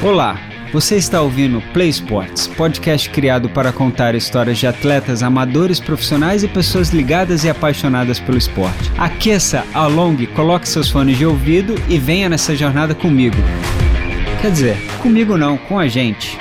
Olá, você está ouvindo Play Sports, podcast criado para contar histórias de atletas amadores, profissionais e pessoas ligadas e apaixonadas pelo esporte. Aqueça, alongue, coloque seus fones de ouvido e venha nessa jornada comigo. Quer dizer, comigo não, com a gente.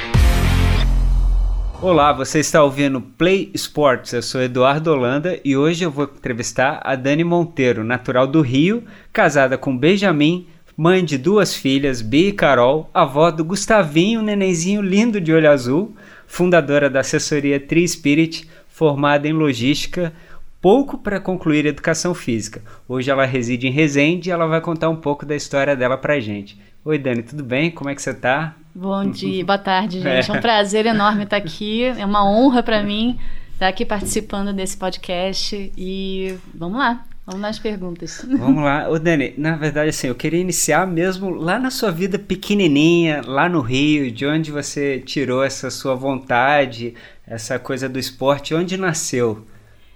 Olá, você está ouvindo Play Sports. Eu sou Eduardo Holanda e hoje eu vou entrevistar a Dani Monteiro, natural do Rio, casada com Benjamin mãe de duas filhas, Bia e Carol, avó do Gustavinho, nenenzinho lindo de olho azul, fundadora da assessoria Tri Spirit, formada em logística, pouco para concluir educação física. Hoje ela reside em Resende e ela vai contar um pouco da história dela pra gente. Oi, Dani, tudo bem? Como é que você tá? Bom dia, boa tarde, gente. É um prazer enorme estar aqui. É uma honra para mim estar aqui participando desse podcast e vamos lá. Vamos nas perguntas. Vamos lá. Ô, Dani, na verdade, assim, eu queria iniciar mesmo lá na sua vida pequenininha, lá no Rio, de onde você tirou essa sua vontade, essa coisa do esporte, onde nasceu?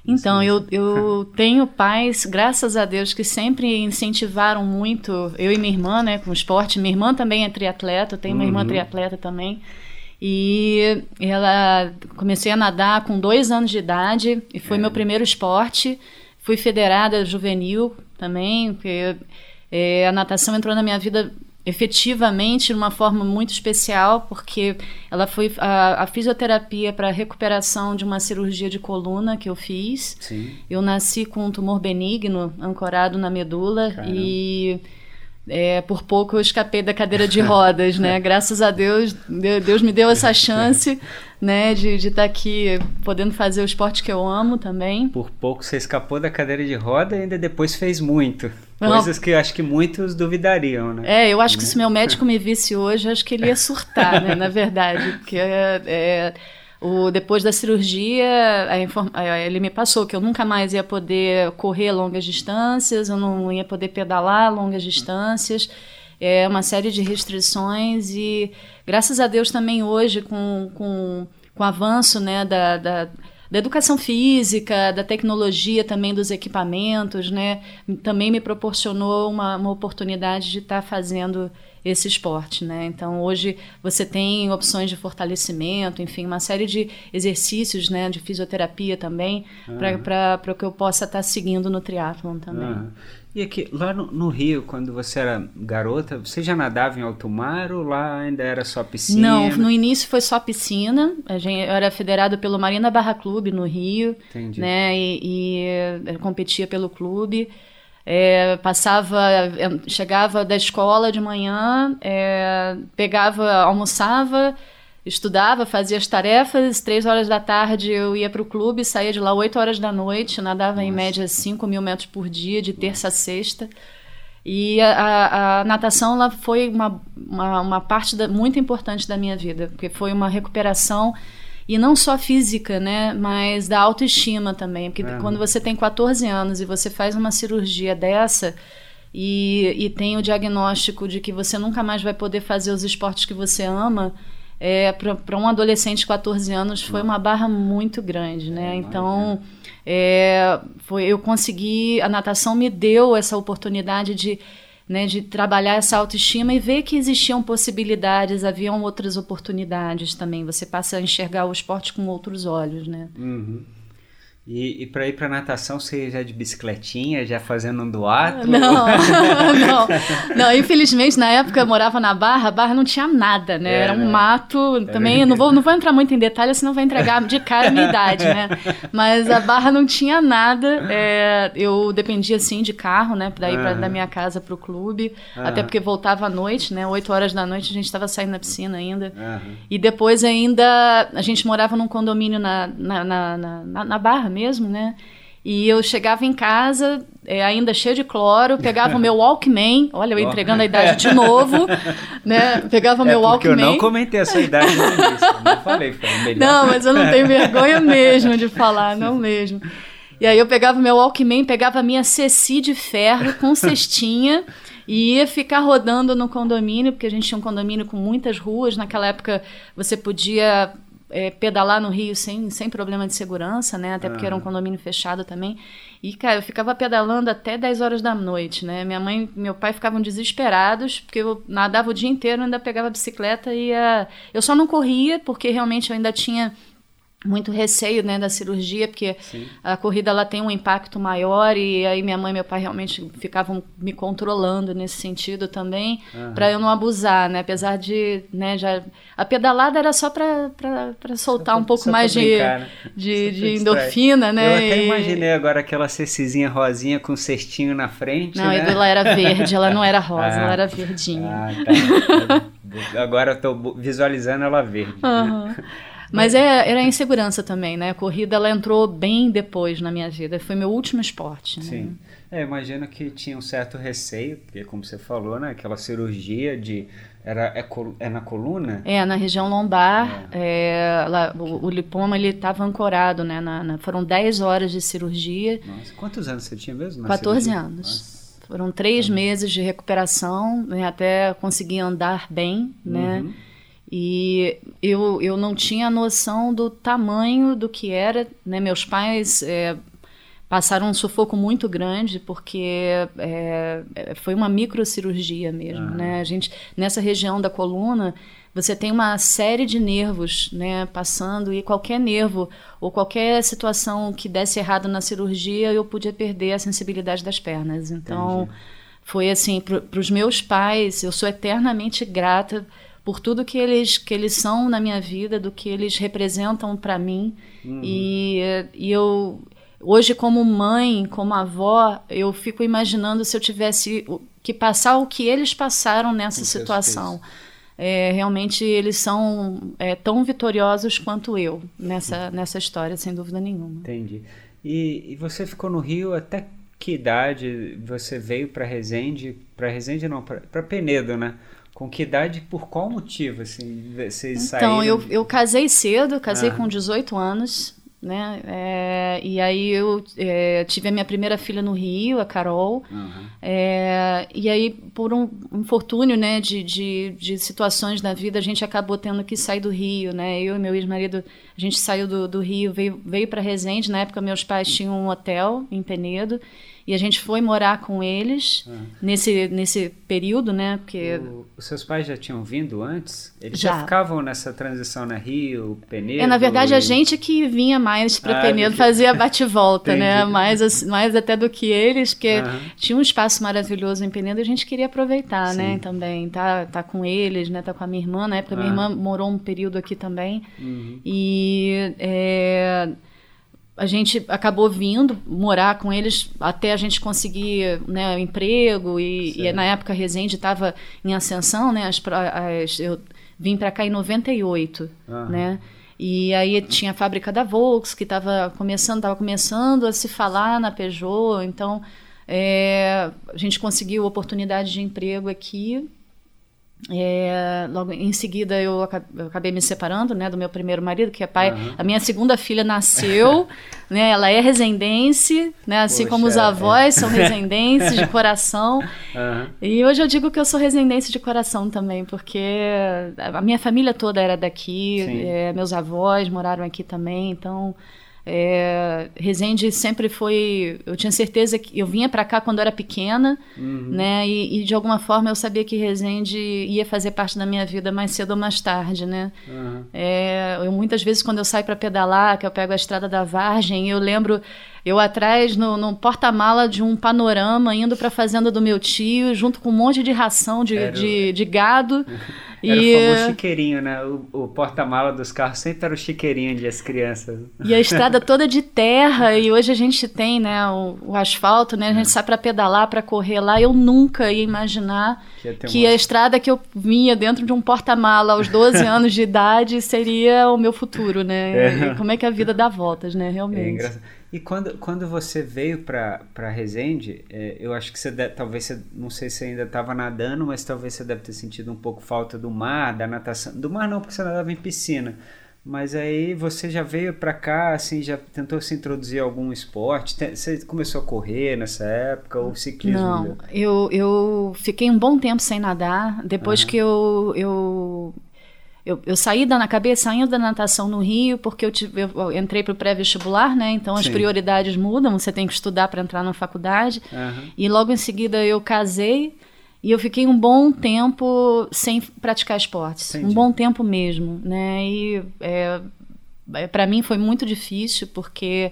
Então, eu, eu tenho pais, graças a Deus, que sempre incentivaram muito, eu e minha irmã, né, com o esporte. Minha irmã também é triatleta, eu tenho uma irmã uhum. triatleta também. E ela comecei a nadar com dois anos de idade e foi é. meu primeiro esporte. Fui federada juvenil também, porque é, a natação entrou na minha vida efetivamente de uma forma muito especial, porque ela foi a, a fisioterapia para recuperação de uma cirurgia de coluna que eu fiz. Sim. Eu nasci com um tumor benigno ancorado na medula Caramba. e é, por pouco eu escapei da cadeira de rodas, né? Graças a Deus, Deus me deu essa chance, né, de estar tá aqui podendo fazer o esporte que eu amo também. Por pouco você escapou da cadeira de roda e ainda depois fez muito. Coisas que eu acho que muitos duvidariam, né? É, eu acho que se meu médico me visse hoje, acho que ele ia surtar, né, na verdade, porque é, é o, depois da cirurgia, ele me passou que eu nunca mais ia poder correr longas distâncias, eu não ia poder pedalar longas distâncias, é uma série de restrições e graças a Deus também hoje com, com, com o avanço né, da, da da educação física, da tecnologia também dos equipamentos, né? Também me proporcionou uma, uma oportunidade de estar tá fazendo esse esporte, né? Então hoje você tem opções de fortalecimento, enfim, uma série de exercícios, né, de fisioterapia também, uhum. para que eu possa estar tá seguindo no triatlon também. Uhum. E aqui, lá no, no, Rio, quando você era garota, você já nadava em alto mar ou lá ainda era só piscina? Não, no início foi só piscina. A gente, eu era federado pelo Marina Barra Clube no Rio, Entendi. né? E, e competia pelo clube. É, passava, chegava da escola de manhã, é, pegava, almoçava, estudava, fazia as tarefas, três horas da tarde eu ia para o clube, saía de lá oito horas da noite, nadava Nossa. em média 5 mil metros por dia, de terça a sexta. E a, a, a natação ela foi uma, uma, uma parte da, muito importante da minha vida, porque foi uma recuperação e não só física, né, mas da autoestima também, porque é. quando você tem 14 anos e você faz uma cirurgia dessa e, e tem o diagnóstico de que você nunca mais vai poder fazer os esportes que você ama, é, para um adolescente de 14 anos foi uma barra muito grande, né? Então, é, foi, eu consegui, a natação me deu essa oportunidade de né, de trabalhar essa autoestima e ver que existiam possibilidades, haviam outras oportunidades também. Você passa a enxergar o esporte com outros olhos, né? Uhum. E, e para ir para natação, você já de bicicletinha, já fazendo um duato? Não, não, não. Infelizmente, na época eu morava na Barra, a Barra não tinha nada, né? É, Era um né? mato. É também não vou, não vou entrar muito em detalhes, senão vai entregar de cara a minha idade, né? Mas a Barra não tinha nada. É, eu dependia, assim, de carro, né? Para ir pra, da minha casa para o clube. Até porque voltava à noite, né? Oito horas da noite a gente estava saindo na piscina ainda. E depois ainda a gente morava num condomínio na, na, na, na, na Barra mesmo, né? E eu chegava em casa, é, ainda cheio de cloro, pegava o meu Walkman, olha, eu entregando a idade de novo, né? Pegava o é meu Walkman. eu não comentei essa idade no início, não falei, foi melhor. Não, mas eu não tenho vergonha mesmo de falar, não mesmo. E aí eu pegava o meu Walkman, pegava a minha Ceci de ferro com cestinha e ia ficar rodando no condomínio, porque a gente tinha um condomínio com muitas ruas. Naquela época você podia é, pedalar no Rio sem, sem problema de segurança, né? Até porque era um condomínio fechado também. E, cara, eu ficava pedalando até 10 horas da noite, né? Minha mãe e meu pai ficavam desesperados, porque eu nadava o dia inteiro, ainda pegava a bicicleta e ia... Eu só não corria, porque realmente eu ainda tinha muito receio né, da cirurgia, porque Sim. a corrida ela tem um impacto maior e aí minha mãe e meu pai realmente ficavam me controlando nesse sentido também, uhum. para eu não abusar, né? Apesar de, né, já a pedalada era só para soltar só um pouco mais brincar, de, né? de, de endorfina, né? Eu até e... imaginei agora aquela cecizinha rosinha com um cestinho na frente, Não, né? ela era verde, ela não era rosa, ah. ela era verdinha. Ah, tá. agora eu tô visualizando ela verde. Uhum. Mas é, era insegurança também, né? A corrida ela entrou bem depois na minha vida. Foi meu último esporte. Né? Sim. É, imagino que tinha um certo receio, porque como você falou, né? Aquela cirurgia de era é, é na coluna? É na região lombar. É. É, lá, o, o, lipoma ele estava ancorado, né? Na, na, foram 10 horas de cirurgia. Nossa, quantos anos você tinha mesmo? 14 cirurgia? anos. Nossa. Foram três meses de recuperação, né, até conseguir andar bem, né? Uhum. E eu, eu não tinha noção do tamanho do que era. Né? Meus pais é, passaram um sufoco muito grande porque é, foi uma microcirurgia mesmo. Ah. Né? A gente, nessa região da coluna, você tem uma série de nervos né, passando e qualquer nervo ou qualquer situação que desse errado na cirurgia, eu podia perder a sensibilidade das pernas. Então, Entendi. foi assim, para os meus pais, eu sou eternamente grata por tudo que eles que eles são na minha vida, do que eles representam para mim. Uhum. E, e eu hoje como mãe, como avó, eu fico imaginando se eu tivesse que passar o que eles passaram nessa situação. É, realmente eles são é, tão vitoriosos quanto eu nessa, nessa história, sem dúvida nenhuma. Entendi. E, e você ficou no Rio até que idade você veio para Resende? Para Resende não, para Penedo, né? Com que idade, por qual motivo, assim, vocês então, saíram? Então, eu, eu casei cedo, casei ah. com 18 anos, né? É, e aí eu é, tive a minha primeira filha no Rio, a Carol. Uhum. É, e aí, por um infortúnio, né, de, de, de, situações da vida, a gente acabou tendo que sair do Rio, né? Eu e meu ex-marido, a gente saiu do, do Rio, veio, veio para Resende. Na época, meus pais tinham um hotel em Penedo. E a gente foi morar com eles ah. nesse, nesse período, né? Porque... O, os seus pais já tinham vindo antes? Eles já, já ficavam nessa transição na Rio, Penedo? É, na verdade, e... a gente que vinha mais para ah, Penedo, fazia bate-volta, né? Mais, mais até do que eles, porque tinha um espaço maravilhoso em Penedo e a gente queria aproveitar, né? Sim. né? Também, tá, tá com eles, né? Tá com a minha irmã. Na época, minha irmã morou um período aqui também. Uhum. E... É, a gente acabou vindo morar com eles até a gente conseguir né, emprego e, e, na época a Resende estava em ascensão, né? As, as, eu vim para cá em 98, uhum. né? E aí tinha a fábrica da Volks que estava começando, estava começando a se falar na Peugeot, então é, a gente conseguiu oportunidade de emprego aqui é, logo em seguida eu acabei me separando né do meu primeiro marido que é pai uhum. a minha segunda filha nasceu né ela é resendense né assim Poxa, como os avós é. são resendenses de coração uhum. e hoje eu digo que eu sou resendense de coração também porque a minha família toda era daqui é, meus avós moraram aqui também então é, Resende sempre foi. Eu tinha certeza que. Eu vinha para cá quando eu era pequena, uhum. né? E, e, de alguma forma eu sabia que Resende ia fazer parte da minha vida mais cedo ou mais tarde, né? Uhum. É, eu, muitas vezes, quando eu saio para pedalar, que eu pego a estrada da Vargem, eu lembro eu atrás no, no porta-mala de um panorama, indo para a fazenda do meu tio, junto com um monte de ração de, de, de, gado. Era e... o famoso chiqueirinho, né? O, o porta-mala dos carros sempre era o chiqueirinho de as crianças. E a estrada toda de terra, e hoje a gente tem né, o, o asfalto, né? A gente é. sai para pedalar, para correr lá. Eu nunca ia imaginar que, que a estrada que eu vinha dentro de um porta-mala aos 12 anos de idade seria o meu futuro, né? É. como é que a vida dá voltas, né? Realmente. É engraçado. E quando, quando você veio para Resende, é, eu acho que você deve, talvez você, não sei se ainda estava nadando, mas talvez você deve ter sentido um pouco falta do mar, da natação. Do mar não, porque você nadava em piscina. Mas aí você já veio para cá, assim, já tentou se introduzir a algum esporte? Você começou a correr nessa época ou ciclismo? Não, eu, eu fiquei um bom tempo sem nadar. Depois uhum. que eu, eu eu, eu saí da acabei saindo da natação no Rio porque eu, tive, eu entrei para o pré-vestibular, né? Então as Sim. prioridades mudam, você tem que estudar para entrar na faculdade. Uhum. E logo em seguida eu casei e eu fiquei um bom tempo sem praticar esportes, Entendi. um bom tempo mesmo, né? E é, é para mim foi muito difícil porque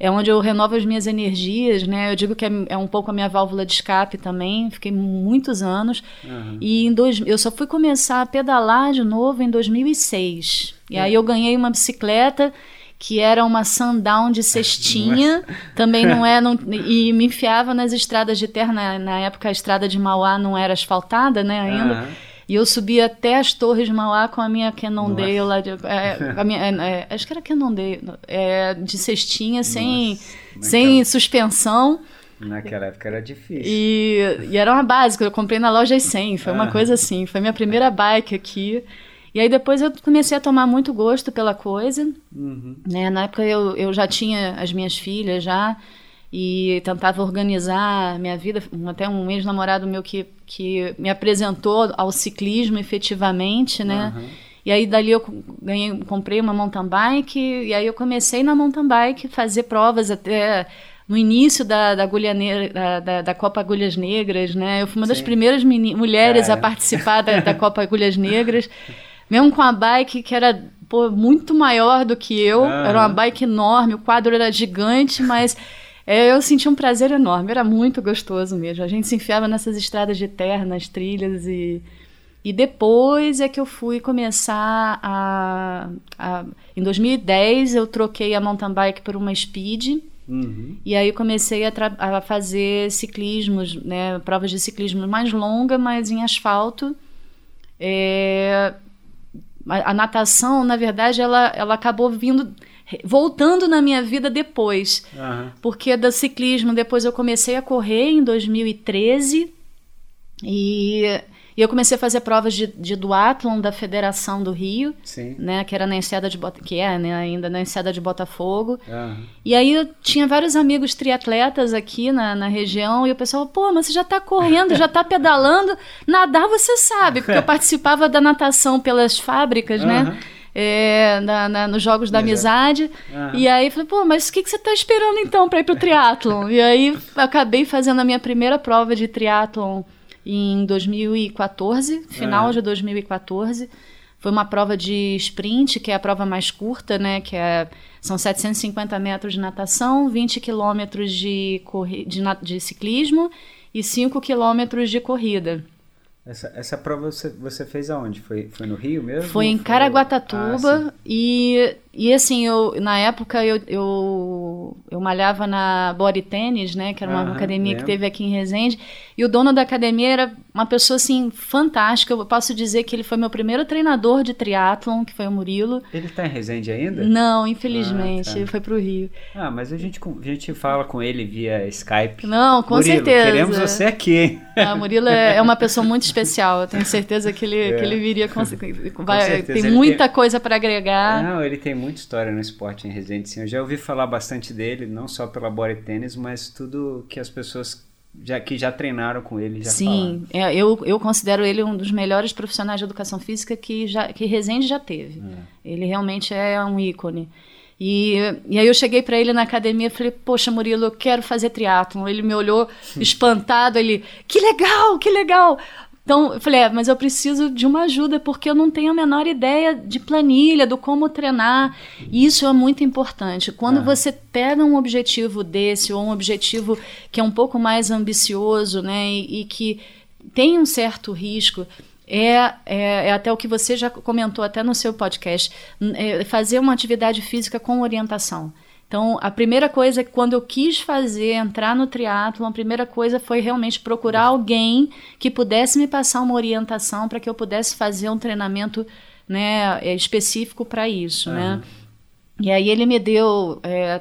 é onde eu renovo as minhas energias, né? Eu digo que é, é um pouco a minha válvula de escape também. Fiquei muitos anos. Uhum. E em dois, eu só fui começar a pedalar de novo em 2006. E é. aí eu ganhei uma bicicleta que era uma sundown de cestinha, é? também não é, não, e me enfiava nas estradas de terra, na, na, época a estrada de Mauá não era asfaltada, né, ainda, uhum. E eu subi até as Torres de Mauá com a minha Cannondale lá de, é, a minha, é, é, acho que era Cannondale, é, de cestinha, sem, sem suspensão. Naquela época era difícil. E, e era uma básica, eu comprei na loja 100, foi uma coisa assim, foi minha primeira bike aqui. E aí depois eu comecei a tomar muito gosto pela coisa. Uhum. Né? Na época eu, eu já tinha as minhas filhas já e tentava organizar minha vida. Até um ex-namorado meu que, que me apresentou ao ciclismo efetivamente, né? Uhum. E aí dali eu ganhei, comprei uma mountain bike e aí eu comecei na mountain bike fazer provas até no início da, da, agulha da, da, da, Copa Agulhas Negras, né? Eu fui uma Sim. das primeiras mulheres é. a participar da, da Copa Agulhas Negras, mesmo com a bike que era pô, muito maior do que eu, uhum. era uma bike enorme, o quadro era gigante, mas eu senti um prazer enorme, era muito gostoso mesmo. A gente se enfiava nessas estradas de terra, nas trilhas e. E depois é que eu fui começar a, a. Em 2010 eu troquei a mountain bike por uma speed. Uhum. E aí comecei a, a, fazer ciclismos, né, provas de ciclismo mais longa, mas em asfalto. É, a, a, natação, na verdade, ela, ela acabou vindo voltando na minha vida depois. Uhum. Porque do ciclismo, depois eu comecei a correr em 2013 e, e eu comecei a fazer provas de, de duatlon da Federação do Rio, Sim. né, que era na enseada de Bota, que é, né, ainda na enseada de Botafogo. Uhum. E aí eu tinha vários amigos triatletas aqui na, na região e o pessoal, pô, mas você já está correndo, já está pedalando, nadar você sabe, porque eu participava da natação pelas fábricas, uhum. né? É, na, na, nos Jogos da Amizade. Uhum. E aí falei, pô, mas o que, que você está esperando então para ir para o triatlon? e aí acabei fazendo a minha primeira prova de triatlon em 2014, final uhum. de 2014. Foi uma prova de sprint, que é a prova mais curta, né? Que é, são 750 metros de natação, 20 quilômetros de, de, de ciclismo e 5 quilômetros de corrida. Essa, essa prova você, você fez aonde? Foi, foi no Rio mesmo? Foi em Caraguatatuba ah, e e assim, eu, na época eu, eu, eu malhava na Body Tennis, né? Que era uma academia lembro. que teve aqui em Resende. E o dono da academia era uma pessoa, assim, fantástica. Eu posso dizer que ele foi meu primeiro treinador de triatlon, que foi o Murilo. Ele está em Resende ainda? Não, infelizmente. Ah, tá. Ele foi para o Rio. Ah, mas a gente, a gente fala com ele via Skype. Não, com Murilo, certeza. queremos você aqui? Ah, Murilo é, é uma pessoa muito especial. Eu tenho certeza que ele, é. que ele viria... Com, vai, com tem muita tem... coisa para agregar. Não, ele tem muita história no esporte em Resende. Sim. Eu já ouvi falar bastante dele, não só pela Body Tênis, mas tudo que as pessoas já, que já treinaram com ele já Sim, é, eu, eu considero ele um dos melhores profissionais de educação física que, já, que Resende já teve. É. Ele realmente é um ícone. E, e aí eu cheguei para ele na academia e falei, poxa, Murilo, eu quero fazer triatlon. Ele me olhou espantado, ele, que legal, que legal. Então, eu falei, é, mas eu preciso de uma ajuda, porque eu não tenho a menor ideia de planilha, do como treinar. E isso é muito importante. Quando você pega um objetivo desse, ou um objetivo que é um pouco mais ambicioso, né, e, e que tem um certo risco, é, é, é, até o que você já comentou até no seu podcast, é fazer uma atividade física com orientação. Então, a primeira coisa, quando eu quis fazer, entrar no triatlo, a primeira coisa foi realmente procurar alguém que pudesse me passar uma orientação para que eu pudesse fazer um treinamento né, é, específico para isso, uhum. né? E aí ele me deu é,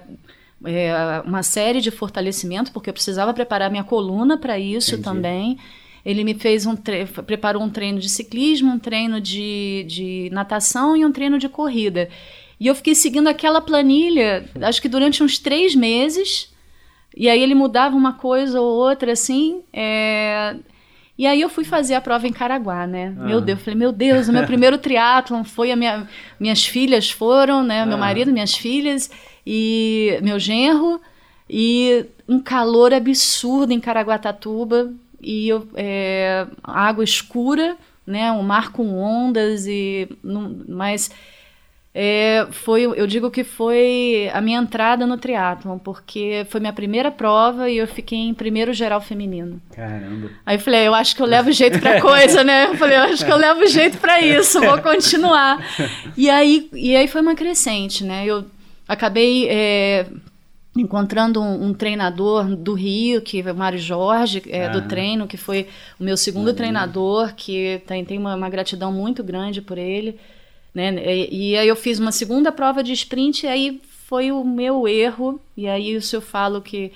é, uma série de fortalecimento, porque eu precisava preparar minha coluna para isso Entendi. também. Ele me fez um preparou um treino de ciclismo, um treino de, de natação e um treino de corrida. E eu fiquei seguindo aquela planilha, acho que durante uns três meses. E aí ele mudava uma coisa ou outra, assim. É... E aí eu fui fazer a prova em Caraguá, né? Ah. Meu Deus, eu falei, meu Deus, o meu primeiro triatlon foi a minha, minhas filhas foram, né? Meu ah. marido, minhas filhas e meu genro e um calor absurdo em Caraguatatuba e eu, é, água escura, né? Um mar com ondas e mas é, foi, eu digo que foi a minha entrada no triatlon, porque foi minha primeira prova e eu fiquei em primeiro geral feminino. Caramba. Aí eu falei, eu acho que eu levo jeito pra coisa, né? Eu falei, eu acho que eu levo jeito para isso, vou continuar. E aí, e aí foi uma crescente, né? Eu acabei é, encontrando um, um, treinador do Rio, que é o Mário Jorge, é, ah. do treino, que foi o meu segundo treinador, que tem, tem uma, uma gratidão muito grande por ele. Né? E, e, aí eu fiz uma segunda prova de sprint, e aí foi o meu erro, e aí isso eu falo que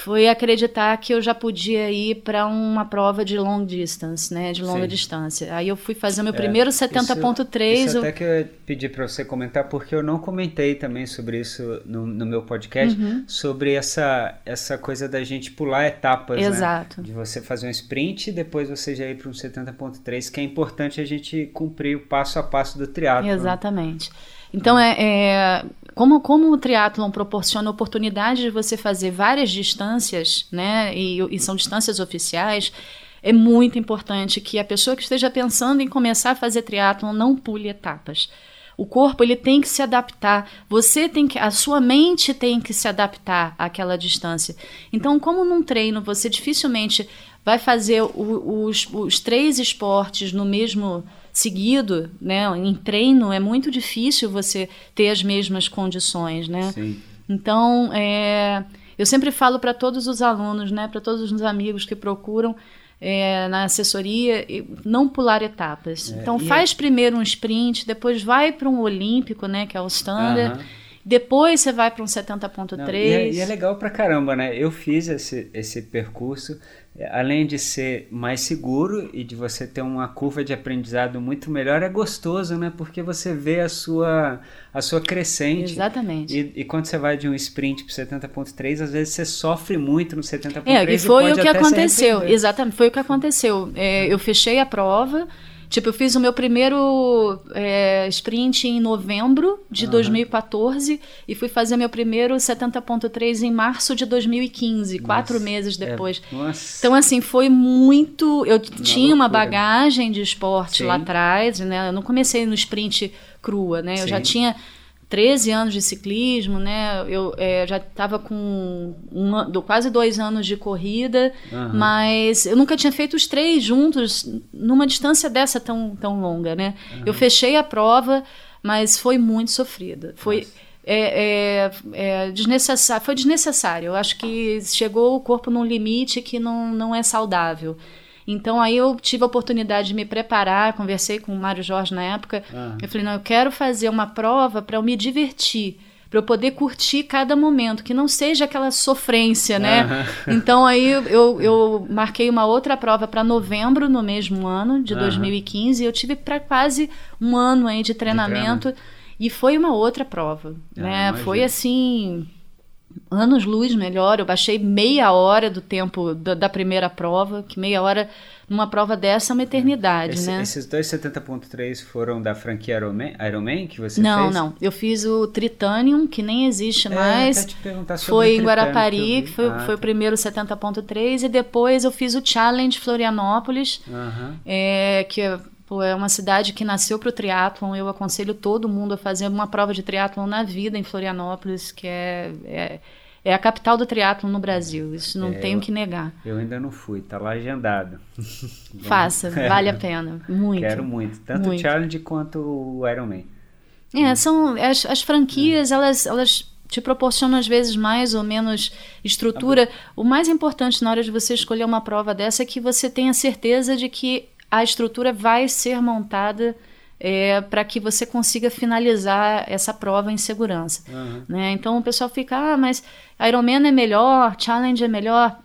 foi acreditar que eu já podia ir para uma prova de long distance, né, de longa Sim. distância. Aí eu fui fazer o meu é, primeiro 70.3. Isso, isso até que eu pedi para você comentar, porque eu não comentei também sobre isso no, no meu podcast, uhum. sobre essa, essa coisa da gente pular etapas, né? Exato. Né? De você fazer um sprint e depois você já ir para um 70.3, que é importante a gente cumprir o passo a passo do triatlo. Exatamente. Então, é, é, como, como o triatlon proporciona oportunidade de você fazer várias distâncias, né, e, e são distâncias oficiais, é muito importante que a pessoa que esteja pensando em começar a fazer triatlon não pule etapas. O corpo ele tem que se adaptar. Você tem que, a sua mente tem que se adaptar àquela distância. Então, como num treino você dificilmente vai fazer o, os, os três esportes no mesmo seguido, né? Em treino é muito difícil você ter as mesmas condições, né? Sim. Então, é, eu sempre falo para todos os alunos, né? Para todos os amigos que procuram é, na assessoria, não pular etapas. É, então, faz é... primeiro um sprint, depois vai para um olímpico, né? Que é o standard. Uh -huh. Depois você vai para um 70.3. E, é, e é legal pra caramba, né? Eu fiz esse, esse percurso além de ser mais seguro e de você ter uma curva de aprendizado muito melhor, é gostoso, né? Porque você vê a sua, a sua crescente. Exatamente. E, e quando você vai de um sprint para 70.3, às vezes você sofre muito no 70.3. É, e foi e o que aconteceu. Exatamente, foi o que aconteceu. É, eu fechei a prova Tipo, eu fiz o meu primeiro é, sprint em novembro de uhum. 2014 e fui fazer meu primeiro 70.3 em março de 2015, nossa. quatro meses é, depois. É, então, assim, foi muito. Eu uma tinha loucura. uma bagagem de esporte Sim. lá atrás, né? Eu não comecei no sprint crua, né? Sim. Eu já tinha 13 anos de ciclismo, né? Eu é, já estava com um, quase dois anos de corrida, uhum. mas eu nunca tinha feito os três juntos numa distância dessa tão, tão longa, né? Uhum. Eu fechei a prova, mas foi muito sofrida. Foi é, é, é, desnecessário, foi desnecessário. Eu acho que chegou o corpo num limite que não, não é saudável. Então aí eu tive a oportunidade de me preparar, conversei com o Mário Jorge na época. Ah. Eu falei, não, eu quero fazer uma prova para eu me divertir para eu poder curtir cada momento, que não seja aquela sofrência, né? Então aí eu, eu marquei uma outra prova para novembro no mesmo ano, de 2015, e eu tive para quase um ano aí de treinamento, de e foi uma outra prova, ah, né? Imagina. Foi assim anos luz melhor. Eu baixei meia hora do tempo da, da, primeira prova, que meia hora numa prova dessa é uma eternidade, Esse, né? Esses dois 70.3 foram da franquia Ironman, Ironman que você não, fez? Não, não. Eu fiz o Tritanium, que nem existe é, mais. Te perguntar sobre foi em Guarapari, que, que foi, ah, foi tá. o primeiro 70.3, e depois eu fiz o Challenge Florianópolis, uh -huh. é, que Pô, é uma cidade que nasceu para o triatlon. Eu aconselho todo mundo a fazer uma prova de triatlon na vida em Florianópolis, que é, é, é a capital do triatlon no Brasil. Isso não é, tenho que negar. Eu ainda não fui, tá lá agendado. Faça, vale a pena, muito. Quero muito, tanto muito. o Challenge quanto o Ironman. É, são as, as franquias, elas, elas te proporcionam às vezes mais ou menos estrutura. O mais importante na hora de você escolher uma prova dessa é que você tenha certeza de que a estrutura vai ser montada é, para que você consiga finalizar essa prova em segurança. Uhum. Né? Então o pessoal fica, ah, mas Ironman é melhor, Challenge é melhor.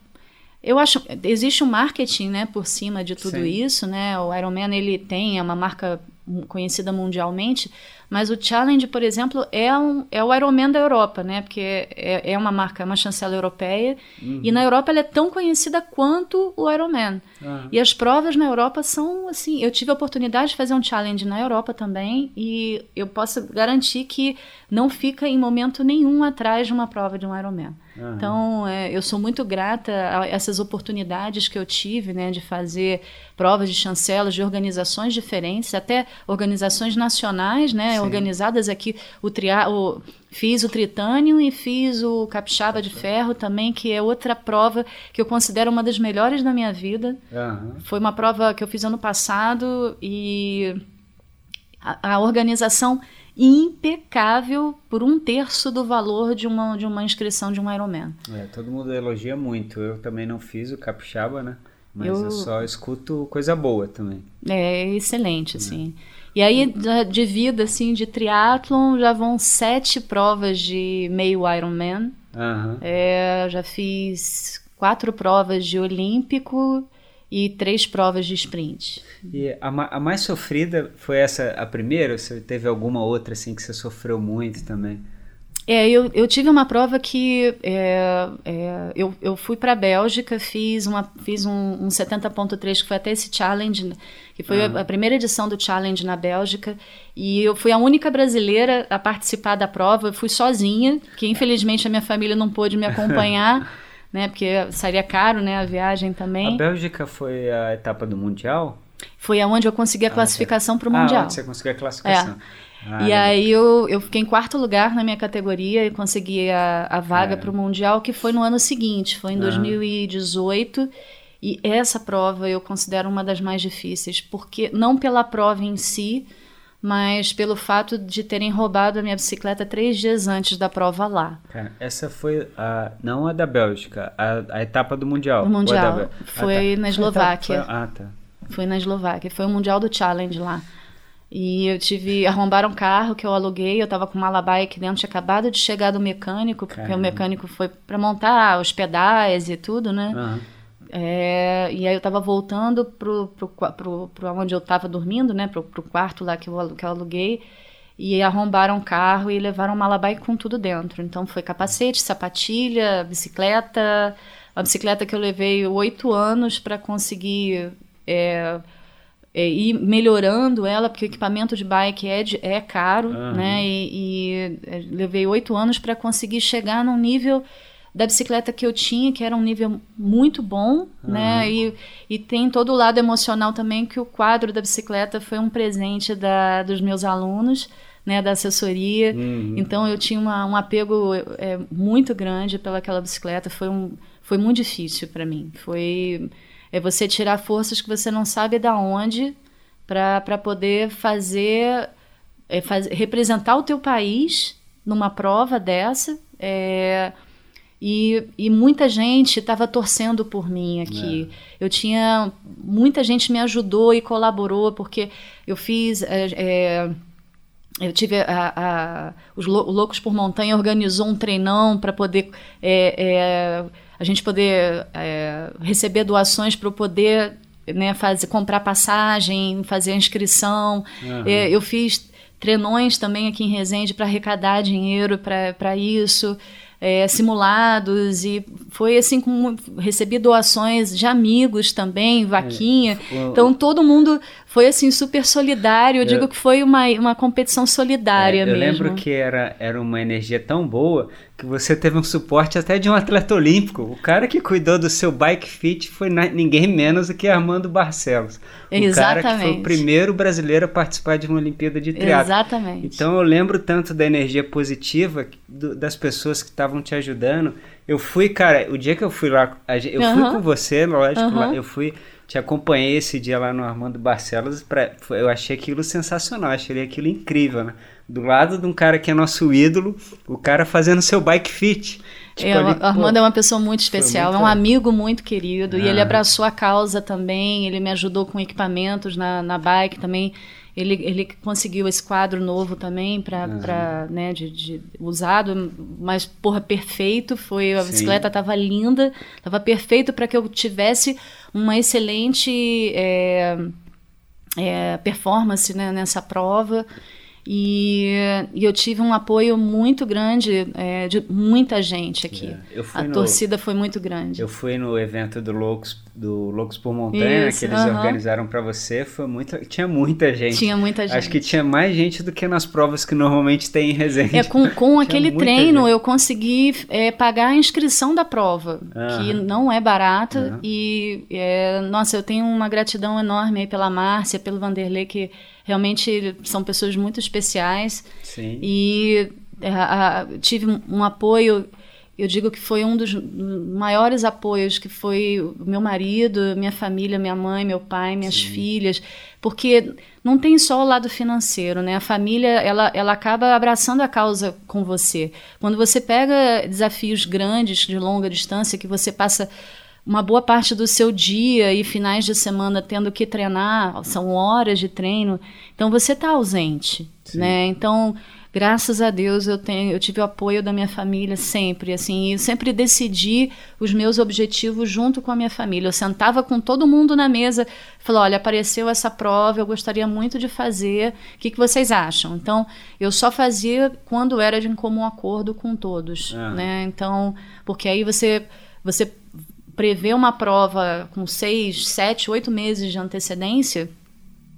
Eu acho existe um marketing, né, por cima de tudo Sim. isso, né? O Ironman ele tem é uma marca conhecida mundialmente, mas o Challenge, por exemplo, é, um, é o Ironman da Europa, né? Porque é, é uma marca, é uma chancela europeia, uhum. e na Europa ela é tão conhecida quanto o Ironman. Uhum. E as provas na Europa são assim. Eu tive a oportunidade de fazer um challenge na Europa também, e eu posso garantir que não fica em momento nenhum atrás de uma prova de um Ironman. Uhum. Então, é, eu sou muito grata a essas oportunidades que eu tive, né, de fazer provas de chancelas de organizações diferentes, até organizações nacionais, né, organizadas aqui. O, tria, o Fiz o Tritânio e fiz o Capixaba de Ferro também, que é outra prova que eu considero uma das melhores da minha vida. Uhum. Foi uma prova que eu fiz ano passado e a, a organização impecável por um terço do valor de uma, de uma inscrição de um Ironman. É, todo mundo elogia muito. Eu também não fiz o capixaba, né? Mas eu, eu só escuto coisa boa também. É excelente, assim. E aí, de vida, assim, de triatlon, já vão sete provas de meio Ironman. Uhum. É, já fiz quatro provas de olímpico e três provas de sprint. E a, a, mais sofrida foi essa a primeira? Ou você teve alguma outra assim que você sofreu muito também? É, eu, eu tive uma prova que é, é, eu, eu fui para a Bélgica, fiz, uma, fiz um, um 70.3, que foi até esse challenge, que foi a, a, primeira edição do challenge na Bélgica, e eu fui a única brasileira a participar da prova, eu fui sozinha, que infelizmente a minha família não pôde me acompanhar. né? Porque seria caro, né? A viagem também. A Bélgica foi a etapa do Mundial? Foi aonde eu consegui a ah, classificação para o Mundial. Ah, onde você conseguiu a classificação. É. Ah, e aí eu, eu fiquei em quarto lugar na minha categoria e consegui a, a vaga é. para o Mundial, que foi no ano seguinte, foi em ah. 2018. E essa prova eu considero uma das mais difíceis, porque não pela prova em si, mas pelo fato de terem roubado a minha bicicleta três dias antes da prova lá. Cara, essa foi a, não a da Bélgica, a, a etapa do Mundial. Do Mundial. Foi ah, tá. na Eslováquia. Foi, ah, tá. Foi na Eslováquia. Foi o Mundial do Challenge lá. E eu tive. Arrombaram um carro que eu aluguei, eu tava com uma bike dentro, tinha acabado de chegar do mecânico, porque Caramba. o mecânico foi para montar os pedais e tudo, né? Uhum. É, e aí eu estava voltando pro, pro, pro, pro onde eu estava dormindo, né? Pro, pro quarto lá que eu, que eu aluguei. E arrombaram o carro e levaram uma malabai com tudo dentro. Então foi capacete, sapatilha, bicicleta. A bicicleta que eu levei oito anos para conseguir é, é, ir melhorando ela, porque o equipamento de bike é, de, é caro, uhum. né? E, e é, levei oito anos para conseguir chegar num nível da bicicleta que eu tinha, que era um nível muito bom, uhum. né? E, e tem todo o lado emocional também, que o quadro da bicicleta foi um presente da, dos meus alunos, né? Da assessoria. Uhum. Então eu tinha uma, um apego é, muito grande pelaquela bicicleta. Foi, um, foi muito difícil para mim. Foi é você tirar forças que você não sabe da onde para poder fazer, é, faz, representar o teu país numa prova dessa. É, e, e muita gente estava torcendo por mim aqui. É. Eu tinha. Muita gente me ajudou e colaborou, porque eu fiz. É, é, eu tive a, a, os Loucos por Montanha organizou um treinão para poder é, é, a gente poder é, receber doações para poder né, fazer comprar passagem, fazer a inscrição. Uhum. eu fiz treinões também aqui em Resende para arrecadar dinheiro para isso é, simulados e foi assim com recebi doações de amigos também, vaquinha. É, então todo mundo foi assim super solidário. Eu, eu digo que foi uma, uma competição solidária é, eu mesmo. Eu lembro que era, era uma energia tão boa que você teve um suporte até de um atleta olímpico. O cara que cuidou do seu bike fit foi na, ninguém menos do que Armando Barcelos. O Exatamente. cara que foi o primeiro brasileiro a participar de uma Olimpíada de triatlo. Exatamente. Então eu lembro tanto da energia positiva do, das pessoas que estavam te ajudando. Eu fui, cara, o dia que eu fui lá, eu uhum. fui com você, lógico, uhum. lá, eu fui te acompanhei esse dia lá no Armando Barcelos, pra, eu achei aquilo sensacional, achei aquilo incrível, né? Do lado de um cara que é nosso ídolo, o cara fazendo seu bike fit. Tipo, é, ali, o Armando pô, é uma pessoa muito especial, muito é um amigo muito querido, ah. e ele ah. abraçou a causa também, ele me ajudou com equipamentos na, na bike também. Ele, ele conseguiu esse quadro novo também para uhum. né, de, de, usado, mas porra perfeito. Foi a Sim. bicicleta estava linda, estava perfeito para que eu tivesse uma excelente é, é, performance né, nessa prova. E, e, eu tive um apoio muito grande é, de muita gente aqui. É, a no, torcida foi muito grande. Eu fui no evento do Loucos, do Loucos por Montanha Isso, que eles uh -huh. organizaram para você. Foi muito, tinha muita gente. Tinha muita gente. Acho que tinha mais gente do que nas provas que normalmente tem em Resende. É, com, com aquele treino gente. eu consegui é, pagar a inscrição da prova, uh -huh. que não é barata. Uh -huh. E, é, nossa, eu tenho uma gratidão enorme pela Márcia, pelo Vanderlei, que realmente são pessoas muito especiais. Sim. E a, é, a, tive um apoio, eu digo que foi um dos maiores apoios, que foi o meu marido, minha família, minha mãe, meu pai, minhas Sim. filhas, porque não tem só o lado financeiro, né? A família, ela, ela acaba abraçando a causa com você. Quando você pega desafios grandes, de longa distância, que você passa uma boa parte do seu dia e finais de semana tendo que treinar, são horas de treino, então você está ausente, Sim. né? Então, graças a Deus eu tenho, eu tive o apoio da minha família sempre, assim, eu sempre decidi os meus objetivos junto com a minha família. Eu sentava com todo mundo na mesa, falou, olha, apareceu essa prova, eu gostaria muito de fazer, o que, que vocês acham? Então, eu só fazia quando era de comum acordo com todos, ah. né? Então, porque aí você você prevê uma prova com seis, sete, oito meses de antecedência,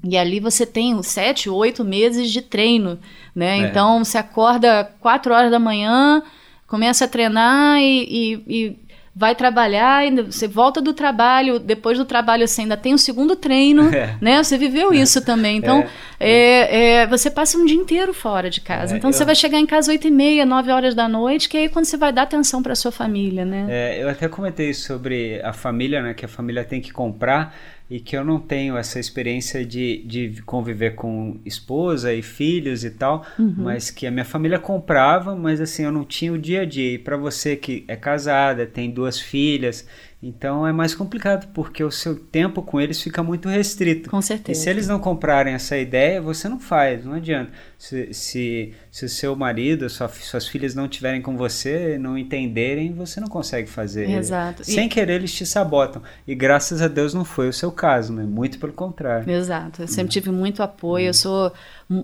e ali você tem sete, oito meses de treino, né? É. Então você acorda quatro horas da manhã, começa a treinar e, e, e vai trabalhar, ainda, você volta do trabalho, depois do trabalho você ainda tem o segundo treino, é. né? Você viveu é. isso também. Então, é. é. é. você passa um dia inteiro fora de casa. É, então, eu... você vai chegar em casa oito e meia, nove horas da noite, que é aí quando você vai dar atenção para sua família, né? eu até comentei sobre a família, né? Que a família tem que comprar e que eu não tenho essa experiência de, de conviver com esposa e filhos e tal, uhum. mas que a minha família comprava, mas assim, eu não tinha o dia a dia. E para você que é casada, tem duas filhas, então é mais complicado, porque o seu tempo com eles fica muito restrito. Com certeza. E se eles não comprarem essa ideia, você não faz, não adianta. Se, se, se o seu marido, sua, suas filhas não estiverem com você, não entenderem, você não consegue fazer. Exato. Sem e... querer, eles te sabotam. E graças a Deus não foi o seu caso, né? Muito pelo contrário. Exato. Eu sempre tive muito apoio. Eu sou.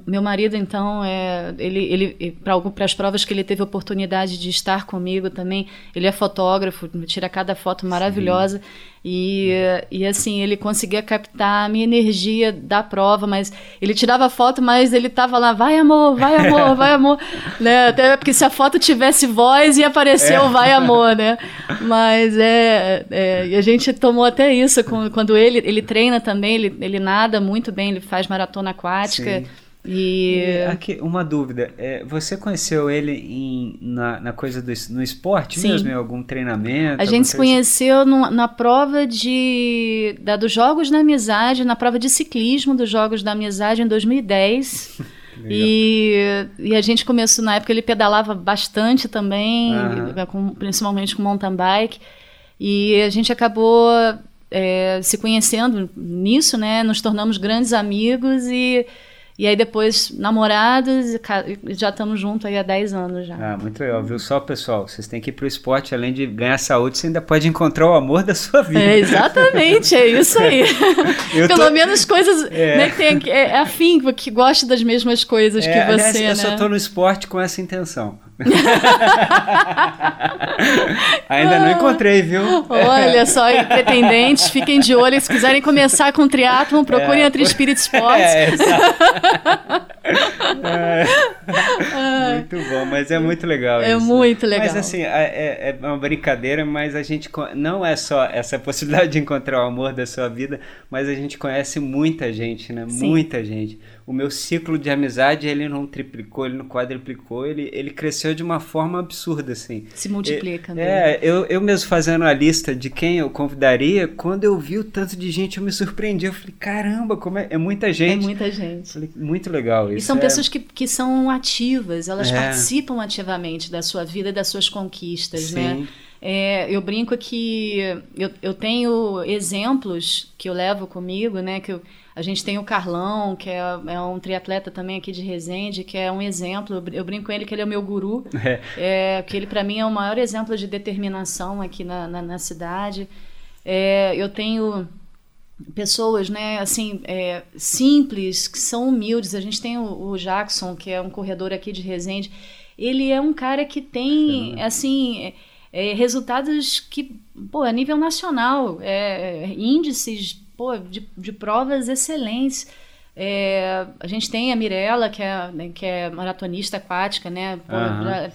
Meu marido, então, é, ele, ele para as provas que ele teve oportunidade de estar comigo também, ele é fotógrafo, tira cada foto maravilhosa. Sim. E, e assim, ele conseguia captar a minha energia da prova, mas ele tirava foto, mas ele tava lá, vai amor, vai amor, vai amor, né? Até porque se a foto tivesse voz, ia aparecer é. vai amor, né? Mas é, é, e a gente tomou até isso quando ele, ele treina também, ele, ele nada muito bem, ele faz maratona aquática. Sim. E... e aqui, uma dúvida, é, você conheceu ele em, na, na coisa do no esporte Sim. mesmo, em algum treinamento? A gente se conheceu assim? no, na prova de da, dos Jogos da Amizade, na prova de ciclismo dos Jogos da Amizade em 2010. e, e a gente começou, na época ele pedalava bastante também, uhum. com, principalmente com mountain bike. E a gente acabou é, se conhecendo nisso, né? Nos tornamos grandes amigos e e aí depois, namorados, já estamos juntos aí há 10 anos já. Ah, muito legal, viu só, pessoal? Vocês têm que ir pro esporte, além de ganhar saúde, você ainda pode encontrar o amor da sua vida. É, exatamente, é isso aí. Pelo tô... menos coisas, é. né, que tem, é, é afim, que gosta das mesmas coisas é, que você, aliás, eu né? só tô no esporte com essa intenção. Ainda não encontrei, viu? Olha só, pretendentes, fiquem de olho. Se quiserem começar com triatlon, procurem é, a Trispirit Sports. É, é, muito bom, mas é muito legal é isso. muito legal. Mas assim, é, é, uma brincadeira, mas a gente não é só essa possibilidade de encontrar o amor da sua vida, mas a gente conhece muita gente, né? Sim. Muita gente o meu ciclo de amizade ele não triplicou, ele não quadriplicou, ele, ele cresceu de uma forma absurda, assim. Se multiplica, né? É, eu, eu mesmo fazendo a lista de quem eu convidaria, quando eu vi o tanto de gente, eu me surpreendi. Eu falei, caramba, como é, é muita é gente. É muita gente. Falei, muito legal isso. E são é... pessoas que, que são ativas, elas é. participam ativamente da sua vida e das suas conquistas, Sim. né? É, eu brinco que eu, eu tenho exemplos que eu levo comigo, né? Que eu, a gente tem o Carlão, que é, é, um triatleta também aqui de Resende, que é um exemplo. Eu brinco com ele que ele é o meu guru, é. é que ele para mim é o maior exemplo de determinação aqui na, na, na cidade. É, eu tenho pessoas, né, assim, é, simples, que são humildes. A gente tem o, o, Jackson, que é um corredor aqui de Resende. Ele é um cara que tem, assim, é, é, resultados que, pô, a nível nacional, é, índices, pô, de, de provas excelentes. É, a gente tem a Mirella, que é, né, que é maratonista aquática, né? Pô, uhum. já,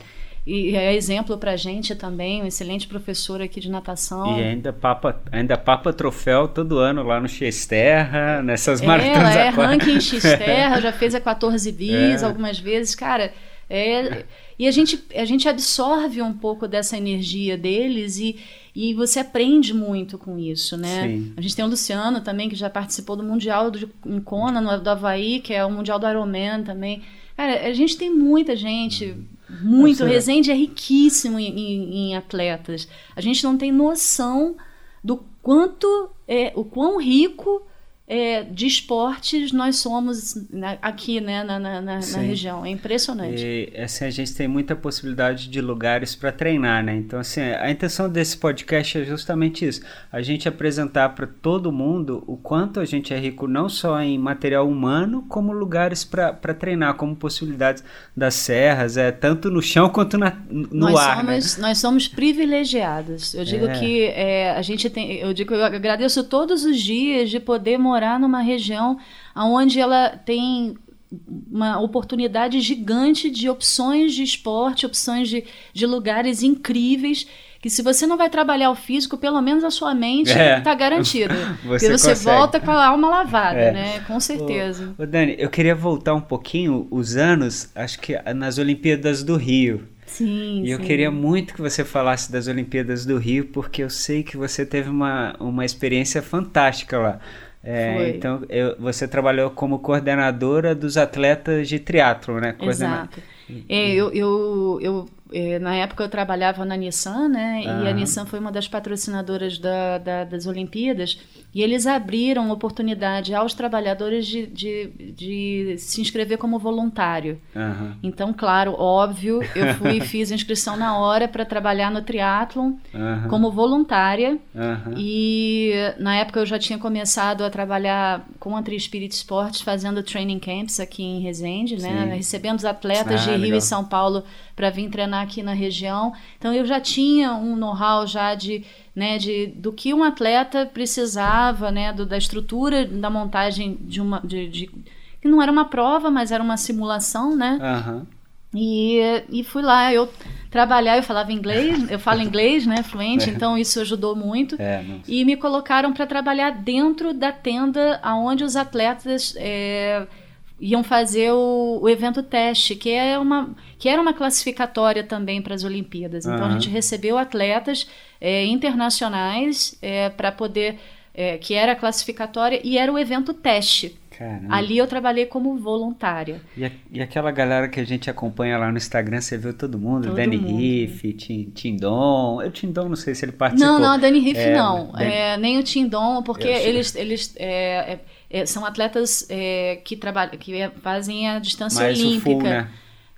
e é exemplo para gente também, um excelente professor aqui de natação. E ainda papa, ainda papa troféu todo ano lá no X-Terra, nessas é, maratonas Ela é ranking X-Terra, já fez a 14 bis é. algumas vezes. Cara, é, e a gente, a gente absorve um pouco dessa energia deles e, e você aprende muito com isso, né? Sim. A gente tem o Luciano também, que já participou do Mundial do, em Kona, no, do Havaí, que é o Mundial do Ironman também. Cara, a gente tem muita gente... Muito. Nossa, Resende é riquíssimo em, em, em, atletas. A gente não tem noção do quanto, é, o quão rico é, de esportes nós somos né, aqui né, na, na, na, na, região. É impressionante. E assim, a gente tem muita possibilidade de lugares para treinar, né? Então, assim, a intenção desse podcast é justamente isso: a gente apresentar para todo mundo o quanto a gente é rico, não só em material humano, como lugares para treinar, como possibilidades das serras, é, tanto no chão quanto na, no nós ar. Né? Somos, né? Nós somos privilegiados. Eu digo é. que é, a gente tem. Eu digo, eu agradeço todos os dias de poder morar morar numa região onde ela tem uma oportunidade gigante de opções de esporte, opções de, de lugares incríveis que se você não vai trabalhar o físico, pelo menos a sua mente está é. Tá garantida. você Porque você volta com a alma lavada, é. né? Com certeza. Ô, ô, Dani, eu queria voltar um pouquinho os anos, acho que nas Olimpíadas do Rio. Sim, e eu queria muito que você falasse das Olimpíadas do Rio, porque eu sei que você teve uma, uma experiência fantástica lá. É, então, eu, você trabalhou como coordenadora dos atletas de triatlo, né? Coordena... Exato. É, eu, eu, eu na época eu trabalhava na Nissan, né? E a Nissan foi uma das patrocinadoras da, da, das Olimpíadas. E eles abriram oportunidade aos trabalhadores de, de, de se inscrever como voluntário. Uhum. Então, claro, óbvio, eu fui e fiz inscrição na hora para trabalhar no triatlon uhum. como voluntária. Uhum. E na época eu já tinha começado a trabalhar com a Tri Spirit Sports, fazendo training camps aqui em Resende, né? Recebendo os atletas ah, de Rio legal. e São Paulo para vir treinar aqui na região. Então eu já tinha um know-how já de, né, de do que um atleta precisava, né, do, da estrutura da montagem de uma de, de, que não era uma prova, mas era uma simulação, né? Uhum. E, e fui lá, eu trabalhar, eu falava inglês, eu falo inglês, né, fluente, é. então isso ajudou muito. É, e me colocaram para trabalhar dentro da tenda aonde os atletas é, iam fazer o, o, evento teste, que, é uma, que era uma classificatória também para as Olimpíadas. Então uhum. a gente recebeu atletas é, internacionais é, para poder. É, que era a classificatória e era o evento teste. Caramba. Ali eu trabalhei como voluntária. E, a, e, aquela galera que a gente acompanha lá no Instagram, você viu todo mundo? Todo Dani mundo. Riff, Tindon. Eu Tindon não sei se ele participou. Não, não, Dani Riff é, não. Dani... É, nem o Tindon, porque eles, eles é, é são atletas é, que trabalham, que é, fazem a distância Mais olímpica. O full, né?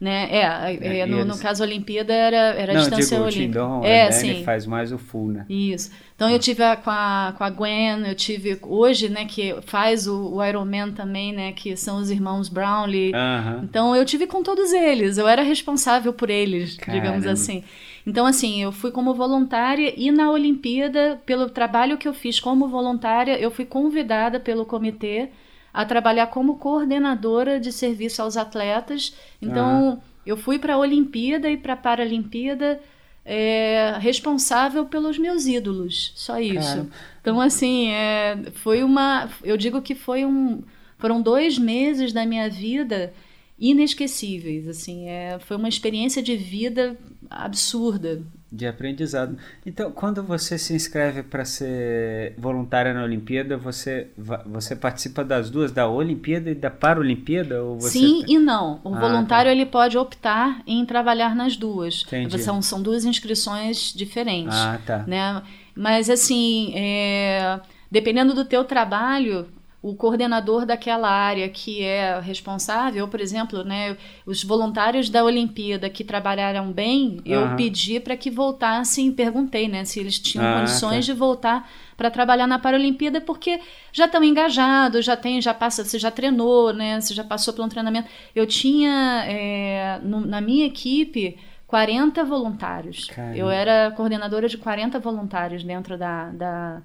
né? É, é, é no, no, caso a Olimpíada era, era Não, distância digo, olímpica. Tindon, é, sim. faz mais o full, né? Isso. Então eu tive a, com, a, com a Gwen, eu tive hoje, né, que faz o, o Ironman também, né, que são os irmãos Brownlee. Uh -huh. Então eu tive com todos eles, eu era responsável por eles, Caramba. digamos assim. Então, assim, eu fui como voluntária e na Olimpíada, pelo trabalho que eu fiz como voluntária, eu fui convidada pelo comitê a trabalhar como coordenadora de serviço aos atletas. Então, ah. eu fui para a Olimpíada e para a Paralimpíada é, responsável pelos meus ídolos, só isso. Cara. Então, assim, é, foi uma. Eu digo que foi um. Foram dois meses da minha vida inesquecíveis, assim, é, foi uma experiência de vida absurda. De aprendizado. Então, quando você se inscreve para ser voluntária na Olimpíada, você, você participa das duas, da Olimpíada e da Paralimpíada? Ou você... Sim e não. O ah, voluntário tá. ele pode optar em trabalhar nas duas. Entendi. São, são duas inscrições diferentes. Ah, tá. Né? Mas, assim, é, dependendo do teu trabalho, o coordenador daquela área que é responsável, por exemplo, né, os voluntários da Olimpíada que trabalharam bem, uhum. eu pedi para que voltassem, perguntei, né, se eles tinham ah, condições tá. de voltar para trabalhar na Paralimpíada, porque já estão engajados, já tem, já passa, você já treinou, né, você já passou pelo um treinamento. Eu tinha é, no, na minha equipe 40 voluntários. Caramba. Eu era coordenadora de 40 voluntários dentro da, da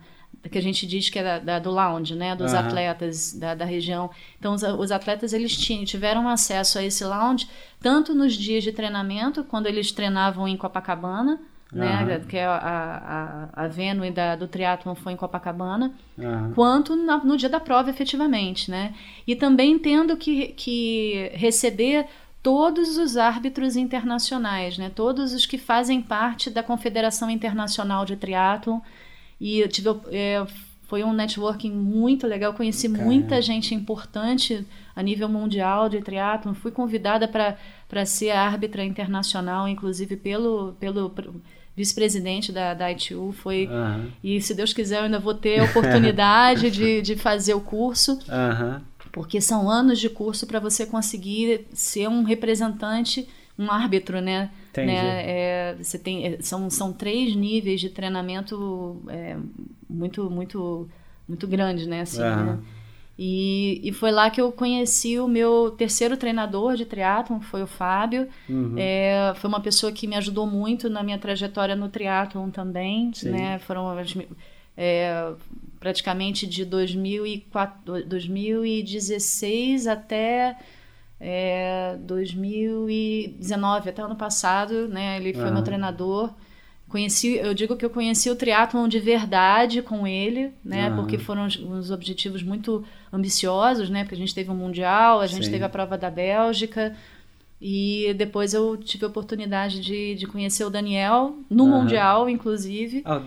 que a gente diz que é da, da, do lounge, né, dos uhum. atletas da, da, região. Então, os, os, atletas eles tinham, tiveram acesso a esse lounge tanto nos dias de treinamento, quando eles treinavam em Copacabana, uhum. né, que é a, a, a Venue da, do triatlon foi em Copacabana, uhum. quanto na, no dia da prova, efetivamente, né. E também tendo que, que receber todos os árbitros internacionais, né, todos os que fazem parte da Confederação Internacional de Triatlon, e eu tive, é, foi um networking muito legal. Conheci Caramba. muita gente importante a nível mundial de triatlon. Fui convidada para ser árbitra internacional, inclusive pelo, pelo vice-presidente da, da ITU. Foi, uhum. E se Deus quiser, eu ainda vou ter a oportunidade de, de fazer o curso. Uhum. Porque são anos de curso para você conseguir ser um representante um árbitro, né? Entendi. né? É, você tem, é, são, são três níveis de treinamento é, muito, muito, muito grandes, né? Assim, uhum. né? E, e foi lá que eu conheci o meu terceiro treinador de triatlon, que foi o Fábio. Uhum. É, foi uma pessoa que me ajudou muito na minha trajetória no triatlon também, Sim. né? Foram é, praticamente de 2004, 2016 até é, 2019, até ano passado, né? Ele foi uhum. meu treinador. Conheci, eu digo que eu conheci o triatlon de verdade com ele, né? Uhum. Porque foram uns objetivos muito ambiciosos, né? Porque a gente teve um mundial, a gente Sim. teve a prova da Bélgica, e depois eu tive a oportunidade de, de conhecer o Daniel, no uhum. Mundial, inclusive. Ah,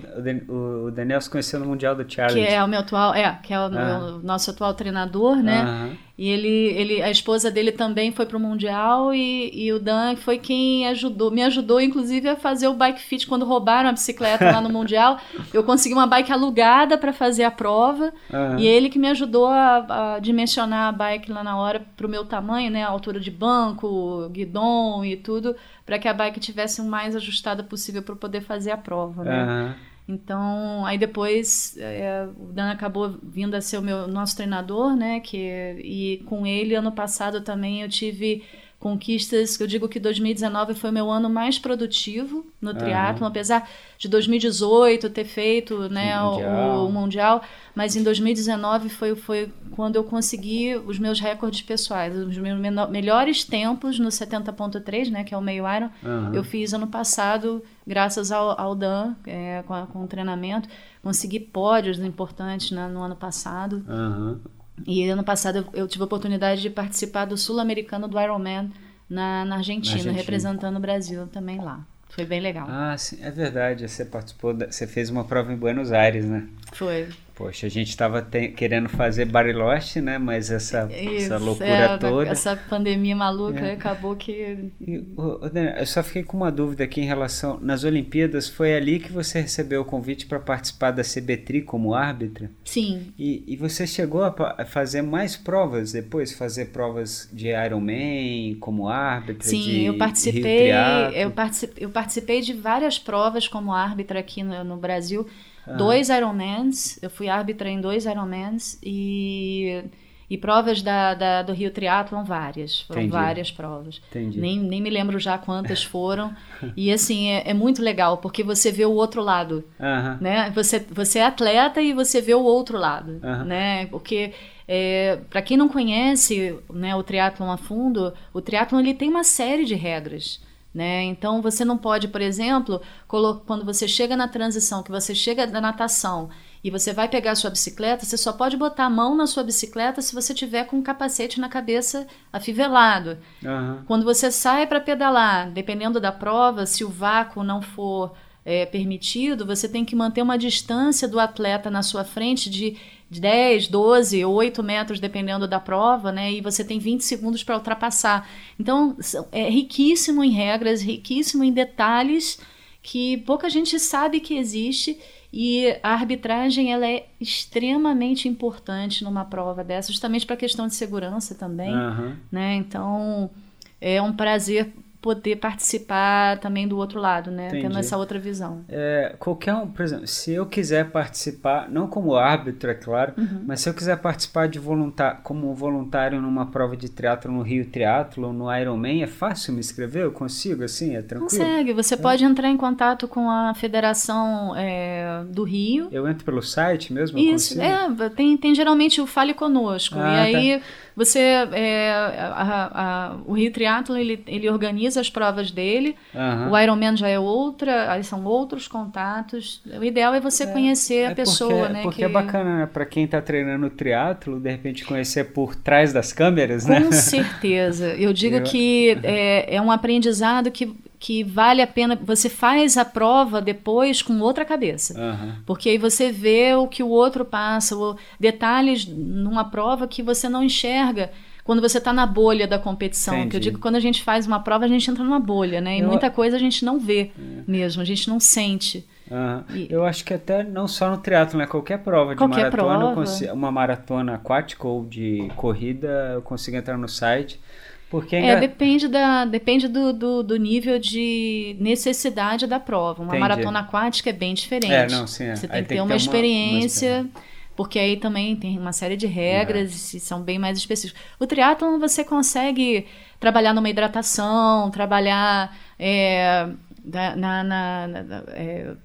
o, Daniel se conheceu no Mundial do Challenge. Que é o meu atual, é, que é o, uhum. o nosso atual treinador, né? Uhum. E ele, ele, a esposa dele também foi pro Mundial e, e o Dan foi quem ajudou, me ajudou inclusive a fazer o bike fit quando roubaram a bicicleta lá no Mundial. Eu consegui uma bike alugada para fazer a prova e ele que me ajudou a, a, dimensionar a bike lá na hora pro meu tamanho, né, a altura de banco, guidon e tudo, para que a bike tivesse o mais ajustada possível para poder fazer a prova, né? Uhum. Então, aí depois é, o Dan acabou vindo a ser o meu nosso treinador, né? Que, e com ele, ano passado também eu tive conquistas. Eu digo que 2019 foi meu ano mais produtivo no triatlo, apesar de 2018 ter feito né, mundial. O, o, mundial, mas em 2019 foi, foi quando eu consegui os meus recordes pessoais, os meus melhores tempos no 70.3, né, que é o meio Iron, uhum. eu fiz ano passado, graças ao, ao Dan, é, com, com o treinamento, consegui pódios importantes né, no ano passado. Uhum. E ano passado eu, tive a oportunidade de participar do Sul-Americano do Ironman na, na, Argentina, na Argentina, representando o Brasil também lá. Foi bem legal. Ah, sim, é verdade. Você participou, da, você fez uma prova em Buenos Aires, né? Foi. Poxa, a gente estava querendo fazer Bariloche, né? Mas essa, Isso, essa loucura é, toda. Essa pandemia maluca é. acabou que. Eu só fiquei com uma dúvida aqui em relação. Nas Olimpíadas, foi ali que você recebeu o convite para participar da CBTRI como árbitra? Sim. E, e você chegou a fazer mais provas depois? Fazer provas de Ironman como árbitra? Sim, de, eu participei. Eu participei, eu participei de várias provas como árbitra aqui no, no Brasil. Dois Ironmans, eu fui árbitra em dois Ironmans e, e provas da, da, do Rio Triathlon várias. Foram Entendi. várias provas. Entendi. Nem, nem me lembro já quantas foram. e assim, é, é, muito legal, porque você vê o outro lado. Né? você, você é atleta e você vê o outro lado. Né? Porque... É, para quem não conhece né, o triatlon a fundo, o triatlon ele tem uma série de regras. Né? Então você não pode, por exemplo, quando você chega na transição, que você chega da natação e você vai pegar a sua bicicleta, você só pode botar a mão na sua bicicleta se você tiver com um capacete na cabeça afivelado. Uhum. Quando você sai para pedalar, dependendo da prova, se o vácuo não for é, permitido, você tem que manter uma distância do atleta na sua frente de 10, 12, 8 metros, dependendo da prova, né? E você tem 20 segundos para ultrapassar. Então, é riquíssimo em regras, riquíssimo em detalhes que pouca gente sabe que existe E a arbitragem ela é extremamente importante numa prova dessa, justamente para a questão de segurança também. Uhum. Né? Então, é um prazer poder participar também do outro lado, né? Entendi. Tendo essa outra visão. É, qualquer um, por exemplo, se eu quiser participar, não como árbitro, é claro, uhum. mas se eu quiser participar de voluntar, como voluntário numa prova de triatlo no Rio Triatlo, no Ironman, é fácil me inscrever? Eu consigo, assim, é tranquilo? Consegue, você é. pode entrar em contato com a Federação é, do Rio. Eu entro pelo site mesmo? Isso, é, tem, tem geralmente o Fale Conosco, ah, e tá. aí... Você, é, a, a, o Rio Triathlon, ele, ele organiza as provas dele. Uhum. O Ironman já é outra, aí são outros contatos. O ideal é você é, conhecer a é pessoa, porque, né? Porque é que... é bacana, né? Para quem está treinando triatlo, de repente conhecer por trás das câmeras, né? Com certeza. Eu digo Eu... que é, é um aprendizado que que vale a pena. Você faz a prova depois com outra cabeça. Uhum. Porque aí você vê o que o outro passa, detalhes numa prova que você não enxerga quando você está na bolha da competição. Que eu digo quando a gente faz uma prova, a gente entra numa bolha, né? E eu... muita coisa a gente não vê é. mesmo, a gente não sente. Uhum. E... Eu acho que até não só no triatlo, né? Qualquer prova de Qualquer maratona, prova. Consigo, uma maratona aquática ou de corrida, eu consigo entrar no site porque é, é depende, da, depende do, do, do, nível de necessidade da prova. Uma Entendi. maratona aquática é bem diferente. É, não, sim, é. Você tem que ter, ter uma, experiência, uma porque aí também tem uma série de regras e são bem mais específicas. O triatlon você consegue trabalhar numa hidratação, trabalhar é, na, na, na é,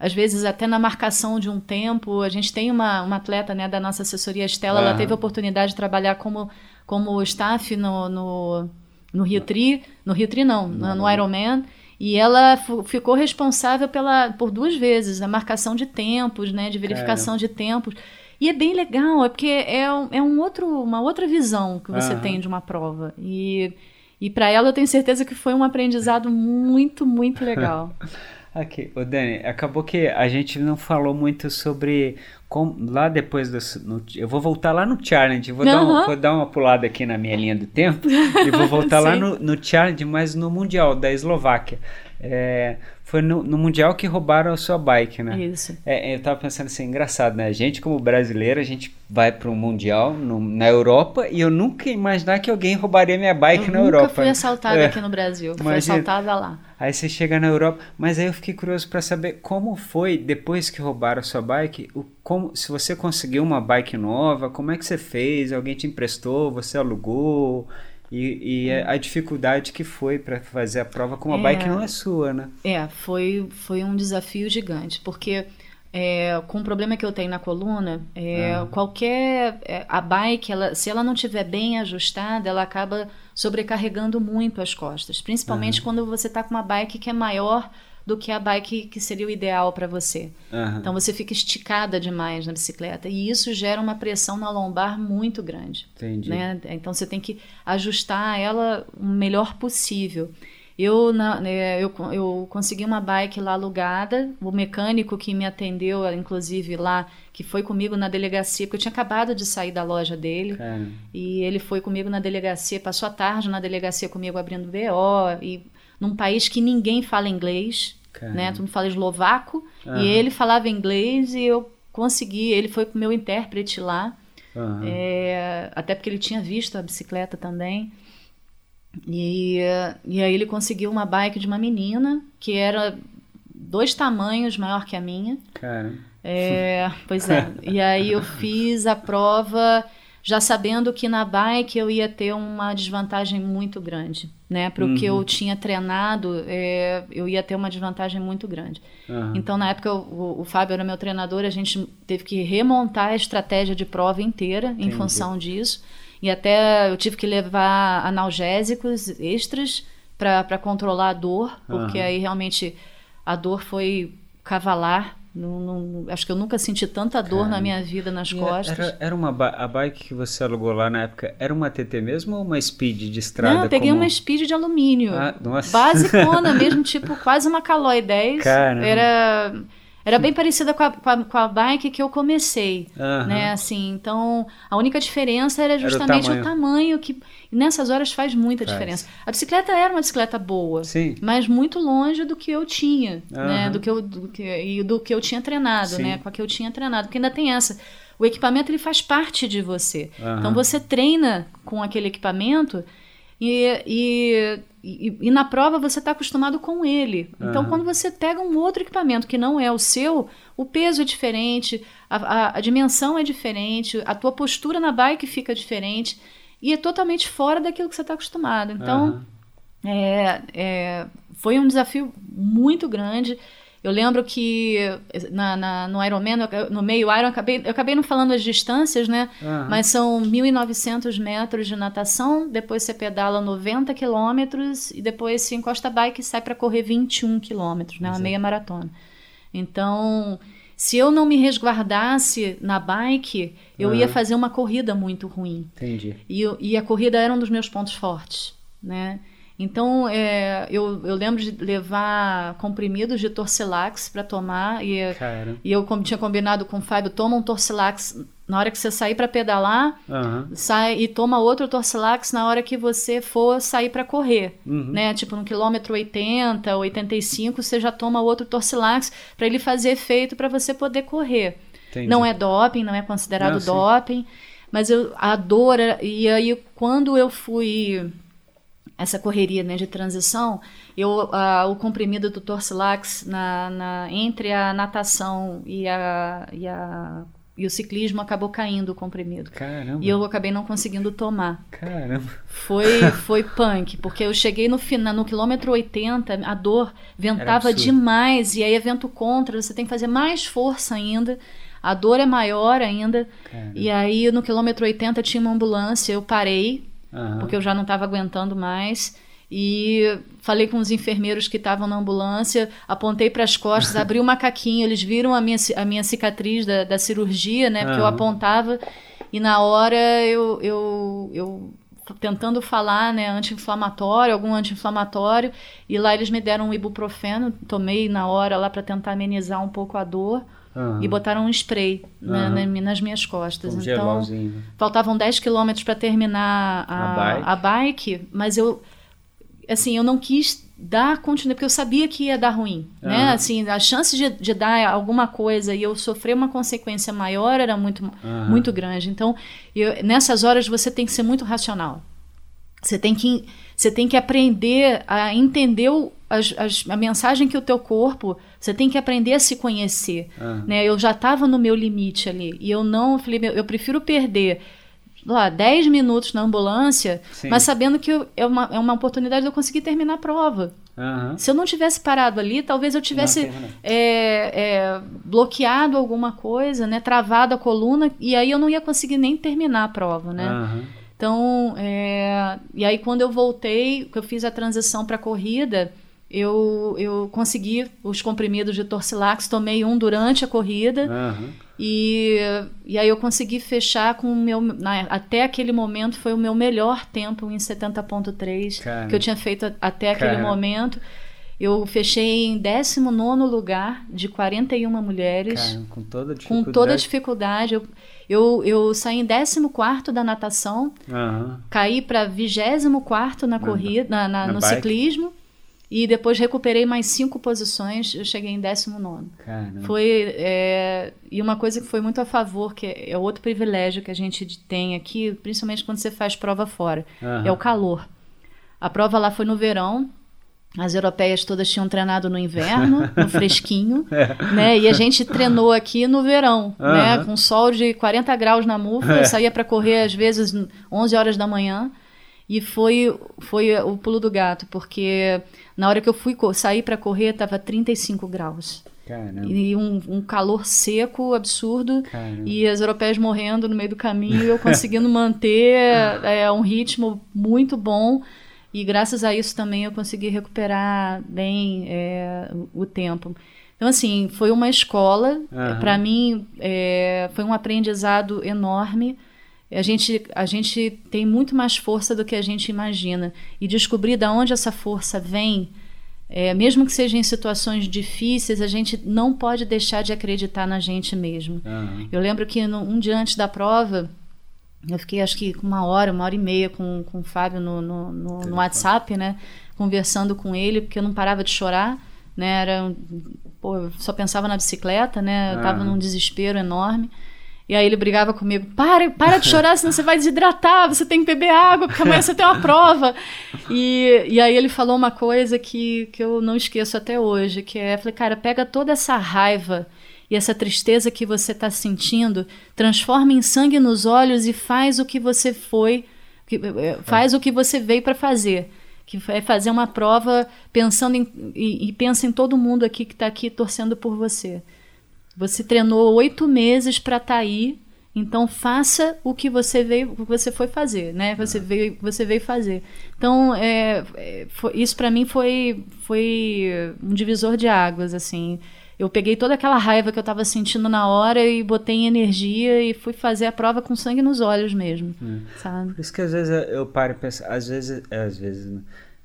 às vezes até na marcação de um tempo. A gente tem uma, uma atleta né, da nossa assessoria, Estela, uhum. ela teve a oportunidade de trabalhar como, como staff no, no, no Rio Tri, no Rio Tri não, no, no Ironman, e ela ficou responsável pela, por duas vezes a marcação de tempos, né, de verificação de tempos. E é bem legal, é porque é, é um outro, uma outra visão que você uhum. tem de uma prova. E, e para ela eu tenho certeza que foi um aprendizado muito, muito legal. Ok, o Dani, acabou que a gente não falou muito sobre como, lá depois do, no, eu vou voltar lá no challenge, vou, uhum. dar uma, vou dar uma pulada aqui na minha linha do tempo e vou voltar lá no, no challenge, mas no mundial da Eslováquia. É, foi no, no, Mundial que roubaram a sua bike, né? Isso. É, eu tava pensando assim, engraçado, né? A gente, como brasileiro, a gente vai para um Mundial no, na Europa e eu nunca ia imaginar que alguém roubaria minha bike eu na Europa. Eu nunca fui assaltada é. aqui no Brasil, fui assaltada lá. Aí você chega na Europa, mas aí eu fiquei curioso para saber como foi, depois que roubaram a sua bike, o, como, se você conseguiu uma bike nova, como é que você fez? Alguém te emprestou? Você alugou? E, e é a dificuldade que foi para fazer a prova com uma é, bike não é sua, né? É, foi, foi um desafio gigante, porque é, com o problema que eu tenho na coluna, é, ah. qualquer é, a bike, ela, se ela não estiver bem ajustada, ela acaba sobrecarregando muito as costas, principalmente ah. quando você está com uma bike que é maior do que a bike que seria o ideal para você. Uhum. Então você fica esticada demais na bicicleta e isso gera uma pressão na lombar muito grande. Entendi. Né? Então você tem que ajustar ela o melhor possível. Eu, na, né, eu, eu consegui uma bike lá alugada, o mecânico que me atendeu, inclusive lá, que foi comigo na delegacia, porque eu tinha acabado de sair da loja dele, Caramba. e ele foi comigo na delegacia, passou a tarde na delegacia comigo abrindo BO, e num país que ninguém fala inglês, Caramba. né? Tu me fala eslovaco e ele falava inglês e eu consegui. Ele foi o meu intérprete lá, é, até porque ele tinha visto a bicicleta também. E, e aí ele conseguiu uma bike de uma menina que era dois tamanhos maior que a minha. Cara. É, pois é. e aí eu fiz a prova já sabendo que na bike eu ia ter uma desvantagem muito grande, né? Para o uhum. que eu tinha treinado, é, eu ia ter uma desvantagem muito grande. Uhum. Então, na época, o, o, Fábio era meu treinador, a gente teve que remontar a estratégia de prova inteira Entendi. em função disso. E até eu tive que levar analgésicos extras para controlar a dor, porque uhum. aí realmente a dor foi cavalar não, não, acho que eu nunca senti tanta dor na minha vida nas costas. Era, era uma a bike que você alugou lá na época, era uma TT mesmo ou uma Speed de estrada? Não, eu peguei como... uma Speed de alumínio. Ah, Basicona mesmo, tipo quase uma Caloi 10. Caramba. Era Era bem parecida com a, com a, com a bike que eu comecei, uhum. né? Assim, então a única diferença era justamente era o, tamanho. o, tamanho. que nessas horas faz muita faz. diferença. A bicicleta era uma bicicleta boa, Sim. mas muito longe do que eu tinha, uhum. né? Do que eu do que, e do que eu tinha treinado, Sim. né? Com a que eu tinha treinado, porque ainda tem essa. O equipamento ele faz parte de você. Uhum. Então você treina com aquele equipamento e, e, e, e na prova você está acostumado com ele. Então, uhum. quando você pega um outro equipamento que não é o seu, o peso é diferente, a, a, a dimensão é diferente, a tua postura na bike fica diferente e é totalmente fora daquilo que você está acostumado. Então, uhum. é, é, foi um desafio muito grande. Eu lembro que na, na, no Ironman, no meio Iron, eu acabei, eu acabei não falando as distâncias, né? Uhum. Mas são 1.900 metros de natação, depois você pedala 90 quilômetros e depois se encosta a bike e sai para correr 21 quilômetros, né? Uma meia maratona. Então, se eu não me resguardasse na bike, eu uhum. ia fazer uma corrida muito ruim. Entendi. E, e a corrida era um dos meus pontos fortes, né? Então, é, eu, eu lembro de levar comprimidos de Torcilax para tomar. E, e eu tinha combinado com o Fábio: toma um Torcilax na hora que você sair para pedalar, uhum. sai e toma outro Torcilax na hora que você for sair para correr. Uhum. Né? Tipo, no quilômetro 80, 85, você já toma outro Torcilax para ele fazer efeito para você poder correr. Entendi. Não é doping, não é considerado não, doping. Mas eu, a dor. E aí, quando eu fui essa correria né, de transição, eu, uh, o comprimido do Torcilax na, na, entre a natação e, a, e, a, e o ciclismo acabou caindo o comprimido. Caramba. E eu acabei não conseguindo tomar. Caramba. Foi, foi punk, porque eu cheguei no, final, no quilômetro 80, a dor ventava demais, e aí é vento contra, você tem que fazer mais força ainda. A dor é maior ainda. Caramba. E aí no quilômetro 80 tinha uma ambulância, eu parei, uhum. porque eu já não estava aguentando mais. E falei com os enfermeiros que estavam na ambulância, apontei para as costas, abri o macaquinho, eles viram a minha, a minha cicatriz da, da cirurgia, né? Porque uhum. eu apontava e na hora eu, eu, eu tentando falar, né, anti-inflamatório, algum anti-inflamatório, e lá eles me deram um ibuprofeno, tomei na hora lá para tentar amenizar um pouco a dor. Uhum. E botaram um spray uhum. na, nas minhas costas. Um então, né? faltavam 10 quilômetros para terminar a, a, bike. a bike, mas eu assim, eu não quis dar continuidade, porque eu sabia que ia dar ruim, né? Assim, a chance de, de, dar alguma coisa e eu sofrer uma consequência maior era muito, muito grande. Então, eu, nessas horas você tem que ser muito racional. Você tem que, você tem que aprender a entender o, as, as, a mensagem que o teu corpo você tem que aprender a se conhecer. Ah. Né? Eu já estava no meu limite ali. E eu não. Falei, eu prefiro perder lá, 10 minutos na ambulância, Sim. mas sabendo que eu, é, uma, é uma oportunidade de eu conseguir terminar a prova. Uhum. Se eu não tivesse parado ali, talvez eu tivesse é, é, bloqueado alguma coisa, né, travado a coluna, e aí eu não ia conseguir nem terminar a prova, né? Uhum. Então, é, e aí quando eu voltei, que eu fiz a transição para a corrida, eu, eu consegui os comprimidos de Torcilax, tomei um durante a corrida uhum. e, e aí eu consegui fechar com o meu. Na, até aquele momento foi o meu melhor tempo em 70,3 que eu tinha feito até aquele momento. Eu fechei em 19 lugar de 41 mulheres. com toda dificuldade. Com toda dificuldade. Eu, eu, eu saí em 14 da natação, uhum. caí para 24 na corrida, na, na, na no bike. ciclismo e depois recuperei mais cinco posições, eu cheguei em 19. Caramba. Foi. É, e uma coisa que foi muito a favor, que é outro privilégio que a gente tem aqui, principalmente quando você faz prova fora, uhum. é o calor. A prova lá foi no verão, as europeias todas tinham treinado no inverno, no fresquinho, é. né? E a gente treinou aqui no verão, uhum. né? Com sol de 40 graus na mufa, é. eu saía para correr às vezes 11 horas da manhã. E foi, foi o pulo do gato, porque na hora que eu fui sair para correr, estava 35 graus. Caramba. E um, um, calor seco, absurdo. Caramba. E as europeias morrendo no meio do caminho, eu conseguindo manter é, um ritmo muito bom. E graças a isso também eu consegui recuperar bem é, o, o tempo. Então, assim, foi uma escola. Uhum. Para mim, é, foi um aprendizado enorme a gente, a gente tem muito mais força do que a gente imagina. E descobrir de onde essa força vem é, mesmo que seja em situações difíceis, a gente não pode deixar de acreditar na gente mesmo. Uhum. Eu lembro que no, um dia antes da prova, eu fiquei acho que uma hora, uma hora e meia com, com o Fábio no, no, no, no WhatsApp, né? Conversando com ele, porque eu não parava de chorar, né? Era, pô, eu só pensava na bicicleta, né? Eu estava num desespero enorme. E aí ele brigava comigo: para, para de chorar, senão você vai desidratar, você tem que beber água, porque amanhã você tem uma prova. E, e aí ele falou uma coisa que, que eu não esqueço até hoje, que é, falei, cara, pega toda essa raiva e essa tristeza que você está sentindo, transforma em sangue nos olhos e faz o que você foi, que, eh, faz o que você veio para fazer. Que é fazer uma prova pensando em, e, e pensa em todo mundo aqui que está aqui torcendo por você. Você treinou oito meses para estar tá aí, então faça o que você veio, o que você foi fazer, né? Você uhum. veio, você veio fazer. Então é, é foi, isso para mim foi foi um divisor de águas, assim. Eu peguei toda aquela raiva que eu estava sentindo na hora e botei em energia e fui fazer a prova com sangue nos olhos mesmo, é. sabe? Por isso que às vezes eu paro e penso, às vezes, às vezes né?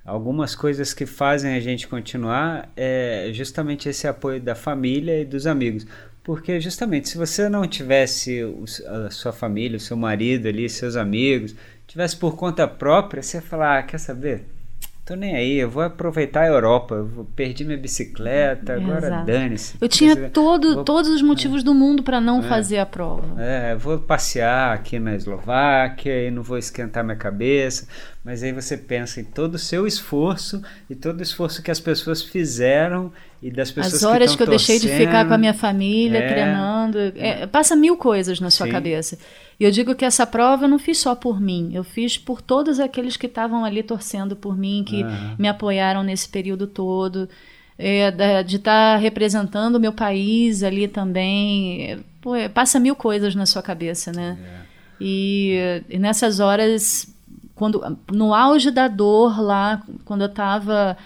Algumas coisas que fazem a gente continuar é justamente esse apoio da família e dos amigos. Porque justamente se você não tivesse a sua família, o seu marido ali, seus amigos, tivesse por conta própria, você ia falar, ah, quer saber? Tô nem aí, eu vou aproveitar a Europa, eu perdi minha bicicleta, agora dane-se. Eu tinha dizer, todo, vou, todos os motivos é, do mundo para não é, fazer a prova. É, vou passear aqui na Eslováquia e não vou esquentar minha cabeça, mas aí você pensa em todo o seu esforço e todo o esforço que as pessoas fizeram e das pessoas As horas que, que eu deixei de ficar com a minha família, é, treinando, é, passa mil coisas na sua sim. cabeça. E eu digo que essa prova eu não fiz só por mim, eu fiz por todos aqueles que estavam ali torcendo por mim, que uhum. me apoiaram nesse período todo. É, de estar tá representando o meu país ali também. Pô, é, passa mil coisas na sua cabeça, né? É. E, e, nessas horas, quando no auge da dor lá, quando eu estava.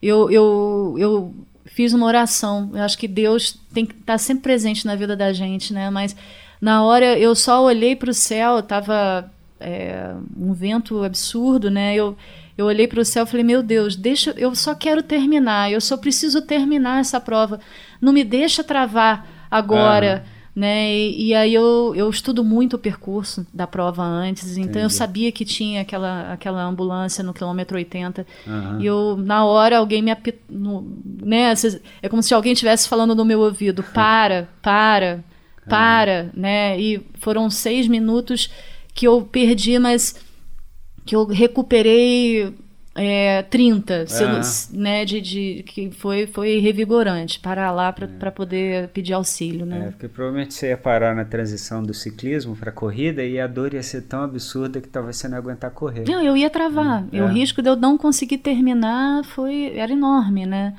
Eu, eu, eu fiz uma oração. Eu acho que Deus tem que estar tá sempre presente na vida da gente, né? Mas na hora eu só olhei para o céu, tava é, um vento absurdo, né? Eu, eu olhei para o céu e falei: Meu Deus, deixa, eu só quero terminar, eu só preciso terminar essa prova. Não me deixa travar agora. Ah. Né? E, e, aí eu, eu estudo muito o percurso da prova antes, então Entendi. eu sabia que tinha aquela, aquela ambulância no quilômetro 80. Uhum. E eu, na hora, alguém me apitou. Né? É como se alguém estivesse falando no meu ouvido: para, para para, né? E foram seis minutos que eu perdi, mas que eu recuperei é, 30, é. né, de, de, que foi, foi revigorante, parar lá para é. poder pedir auxílio, né? É, porque provavelmente você ia parar na transição do ciclismo para corrida e a dor ia ser tão absurda que talvez você não aguentar correr. Não, eu ia travar. É. O risco de eu não conseguir terminar foi era enorme, né?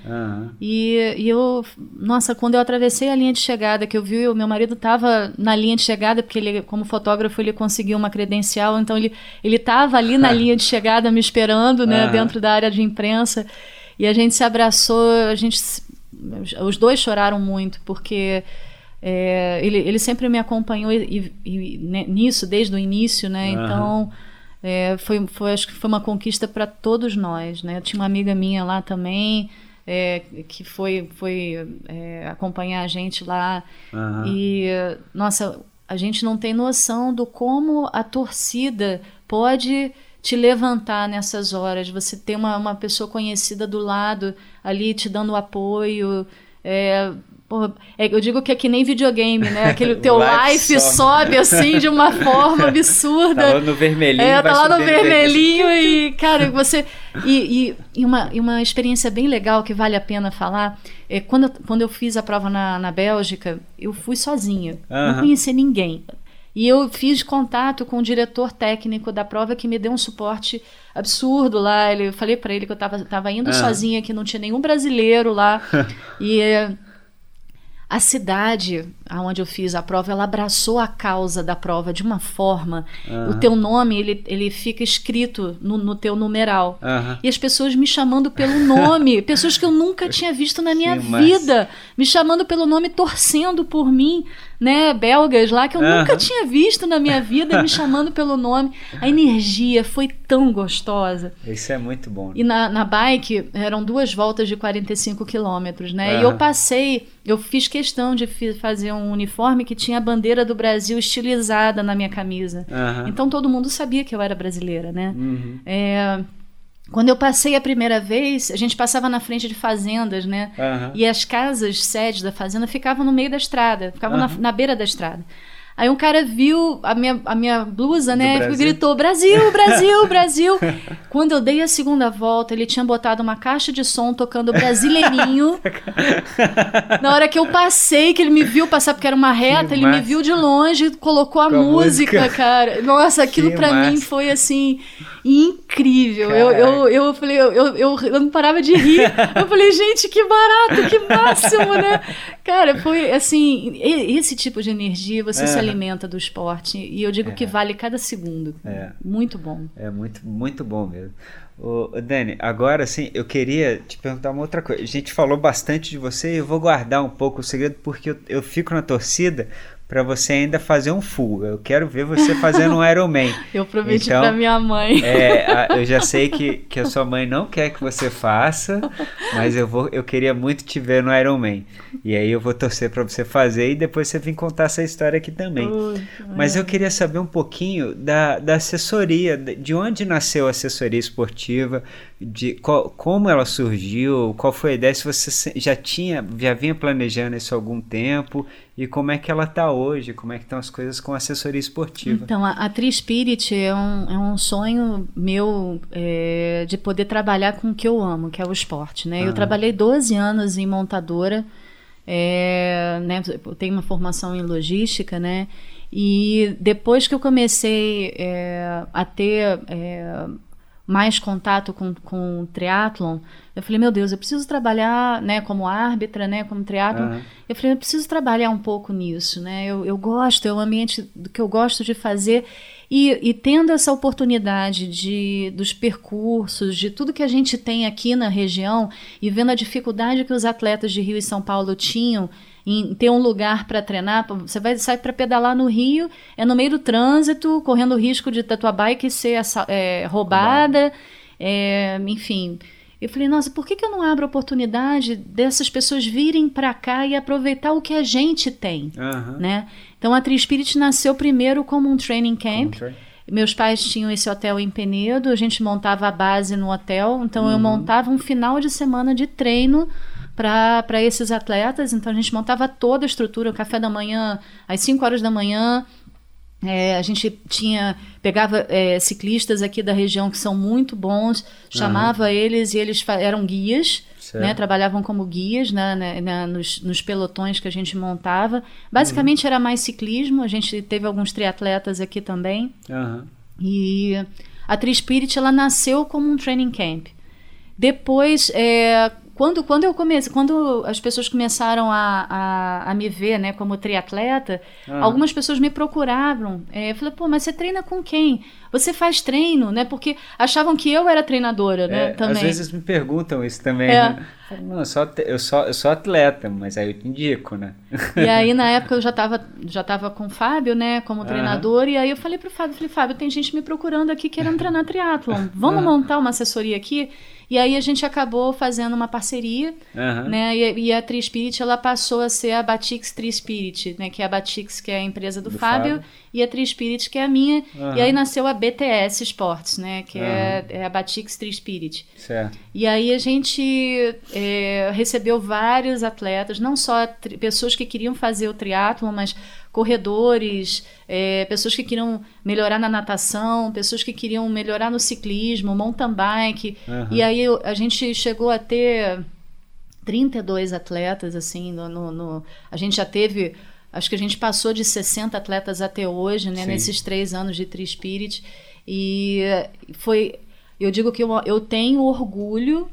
E, e eu, nossa, quando eu atravessei a linha de chegada, que eu vi, o meu marido estava na linha de chegada, porque ele, como fotógrafo, ele conseguiu uma credencial, então ele ele estava ali na linha de chegada me esperando, né? Dentro da área de imprensa. E a gente se abraçou, a gente, os dois choraram muito, porque é, ele, ele sempre me acompanhou e, e, e, né, nisso desde o início, né? Uhum. Então é, foi, foi, acho que foi uma conquista para todos nós, né? Eu tinha uma amiga minha lá também. É, que foi, foi é, acompanhar a gente lá. Uhum. E, nossa, a gente não tem noção do como a torcida pode te levantar nessas horas, você ter uma, uma pessoa conhecida do lado ali te dando apoio. É, porra, é, eu digo que é que nem videogame, né? Aquele teu life, life sobe. assim de uma forma absurda. Tá lá no vermelhinho. É, tá lá no vermelhinho e, cara, você. E, e, e, uma, e uma experiência bem legal que vale a pena falar. É, quando, quando eu fiz a prova na, na Bélgica, eu fui sozinha. Não conhecia ninguém. E eu fiz contato com o diretor técnico da prova que me deu um suporte absurdo lá. Ele, eu falei para ele que eu estava tava indo ah. sozinha, que não tinha nenhum brasileiro lá. e a cidade onde eu fiz a prova, ela abraçou a causa da prova de uma forma. Uhum. O teu nome, ele, ele fica escrito no, no teu numeral. Uhum. E as pessoas me chamando pelo nome, pessoas que eu nunca tinha visto na minha vida, me chamando pelo nome, torcendo por mim, né? Belgas lá que eu uhum. nunca tinha visto na minha vida, me chamando pelo nome. A energia foi tão gostosa. Isso é muito bom. Né? E na, na bike eram duas voltas de 45 quilômetros, né? E eu passei, eu fiz questão de fazer um uniforme que tinha a bandeira do Brasil estilizada na minha camisa. Uhum. Então todo mundo sabia que eu era brasileira, né? Uhum. É, quando eu passei a primeira vez, a gente passava na frente de fazendas, né? Uhum. E as casas sedes da fazenda ficavam no meio da estrada, ficavam na, na beira da estrada. Aí um cara viu a minha, a minha blusa, né? E gritou: Brasil, Brasil, Brasil. Quando eu dei a segunda volta, ele tinha botado uma caixa de som tocando brasileirinho. Na hora que eu passei, que ele me viu passar, porque era uma reta, que ele massa. me viu de longe, colocou a, música, música, cara. Nossa, aquilo para mim foi assim incrível. Eu, eu, eu falei, eu, eu, eu não parava de rir. Eu falei, gente, que barato, que máximo, né? Cara, foi assim, esse tipo de energia você é. se alimenta do esporte. E eu digo é. que vale cada segundo. É. Muito bom. É muito, muito bom mesmo. Ô, Dani, agora sim, eu queria te perguntar uma outra coisa. A gente falou bastante de você e eu vou guardar um pouco o segredo porque eu, eu fico na torcida para você ainda fazer um full. Eu quero ver você fazendo um Ironman. eu prometi então, para minha mãe. é, a, eu já sei que, que a sua mãe não quer que você faça, mas eu vou, eu queria muito te ver no Ironman. E aí eu vou torcer para você fazer e depois você vir contar essa história aqui também. Ui, mas é. eu queria saber um pouquinho da, da assessoria, de onde nasceu a assessoria esportiva, de qual, como ela surgiu, qual foi a ideia, se você já tinha, já vinha planejando isso há algum tempo e como é que ela está hoje, como é que estão as coisas com assessoria esportiva. Então, a, a Tri Spirit é um, é um sonho meu é, de poder trabalhar com o que eu amo, que é o esporte. Né? Eu trabalhei 12 anos em montadora, é, né, eu tenho uma formação em logística, né? E depois que eu comecei é, a ter é, mais contato com, com o triatlon, eu falei, meu Deus, eu preciso trabalhar, né, como árbitra, né, como triatlon. Uhum. Eu falei, eu preciso trabalhar um pouco nisso, né? Eu, eu gosto, é o ambiente do que eu gosto de fazer. E, e tendo essa oportunidade de, dos percursos, de tudo que a gente tem aqui na região, e vendo a dificuldade que os atletas de Rio e São Paulo tinham em ter um lugar para treinar. Você vai sair para pedalar no Rio, é no meio do trânsito, correndo o risco de a tua bike ser é, roubada, é, enfim. Eu falei, nossa, por que, que eu não abro a oportunidade dessas pessoas virem para cá e aproveitar o que a gente tem, uhum. né? Então a Tri Spirit nasceu primeiro como um training camp. Meus pais tinham esse hotel em Penedo, a gente montava a base no hotel, então uhum. eu montava um final de semana de treino para esses atletas. Então a gente montava toda a estrutura, o café da manhã às 5 horas da manhã. É, a gente tinha pegava é, ciclistas aqui da região que são muito bons, chamava uhum. eles e eles eram guias, né, trabalhavam como guias né, né, né, nos, nos, pelotões que a gente montava. Basicamente uhum. era mais ciclismo, a gente teve alguns triatletas aqui também. Uhum. E a Tri Spirit ela nasceu como um training camp. Depois, é, quando, quando eu comecei, quando as pessoas começaram a, a, a me ver, né, como triatleta, ah. algumas pessoas me procuravam. É, eu falei, pô, mas você treina com quem? Você faz treino, né? Porque achavam que eu era treinadora, né? É, também. Às vezes me perguntam isso também, é. né? Não, eu sou, eu, sou, eu sou atleta, mas aí eu te indico, né? E aí, na época, eu já estava já tava com o Fábio, né, como treinador, e aí eu falei pro Fábio, falei, Fábio, tem gente me procurando aqui querendo treinar triatlon. Vamos montar uma assessoria aqui? E aí a gente acabou fazendo uma parceria, uhum. né? E, e, a Tri Spirit ela passou a ser a Batix Tri Spirit, né? Que é a Batix, que é a empresa do, do Fábio, Fábio, e a Tri Spirit, que é a minha. Uhum. E aí nasceu a BTS Sports, né? Que uhum. é, é, a Batix Tri Spirit. Certo. E aí a gente é, recebeu vários atletas, não só pessoas que queriam fazer o triatlo, mas corredores, é, pessoas que queriam melhorar na natação, pessoas que queriam melhorar no ciclismo, mountain bike. Uhum. E aí a gente chegou a ter 32 atletas, assim, no, no, no, a gente já teve, acho que a gente passou de 60 atletas até hoje, né, nesses três anos de Tri Spirit. E foi, eu digo que eu, eu tenho orgulho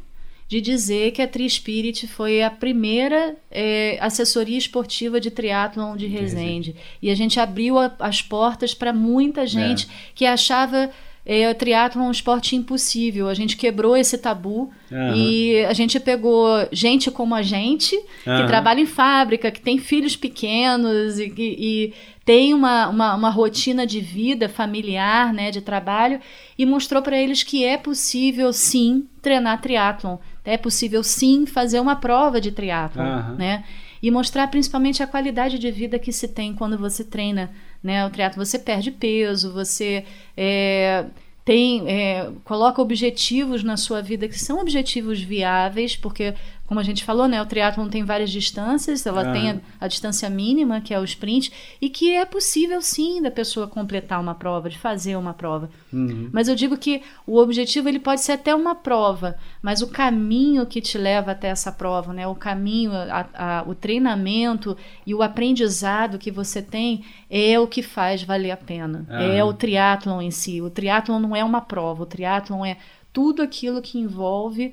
de dizer que a Tri Spirit foi a primeira é, assessoria esportiva de triatlon de Resende. E a gente abriu a, as portas para muita gente é. que achava é, o triatlo é um esporte impossível. A gente quebrou esse tabu uhum. e a gente pegou gente como a gente, uhum. que trabalha em fábrica, que tem filhos pequenos e, e, e tem uma, uma, uma, rotina de vida familiar, né, de trabalho, e mostrou para eles que é possível sim treinar triatlon, é possível sim fazer uma prova de triatlon, uhum. né? E mostrar principalmente a qualidade de vida que se tem quando você treina né? O triatlo você perde peso, você é, tem é, coloca objetivos na sua vida que são objetivos viáveis, porque como a gente falou, né, o triatlon tem várias distâncias, ela tem a, a, distância mínima, que é o sprint, e que é possível sim da pessoa completar uma prova, de fazer uma prova. Uhum. Mas eu digo que o objetivo ele pode ser até uma prova, mas o caminho que te leva até essa prova, né, o caminho, a, a, o treinamento e o aprendizado que você tem é o que faz valer a pena. É o triatlon em si. O triatlon não é uma prova, o triatlon é tudo aquilo que envolve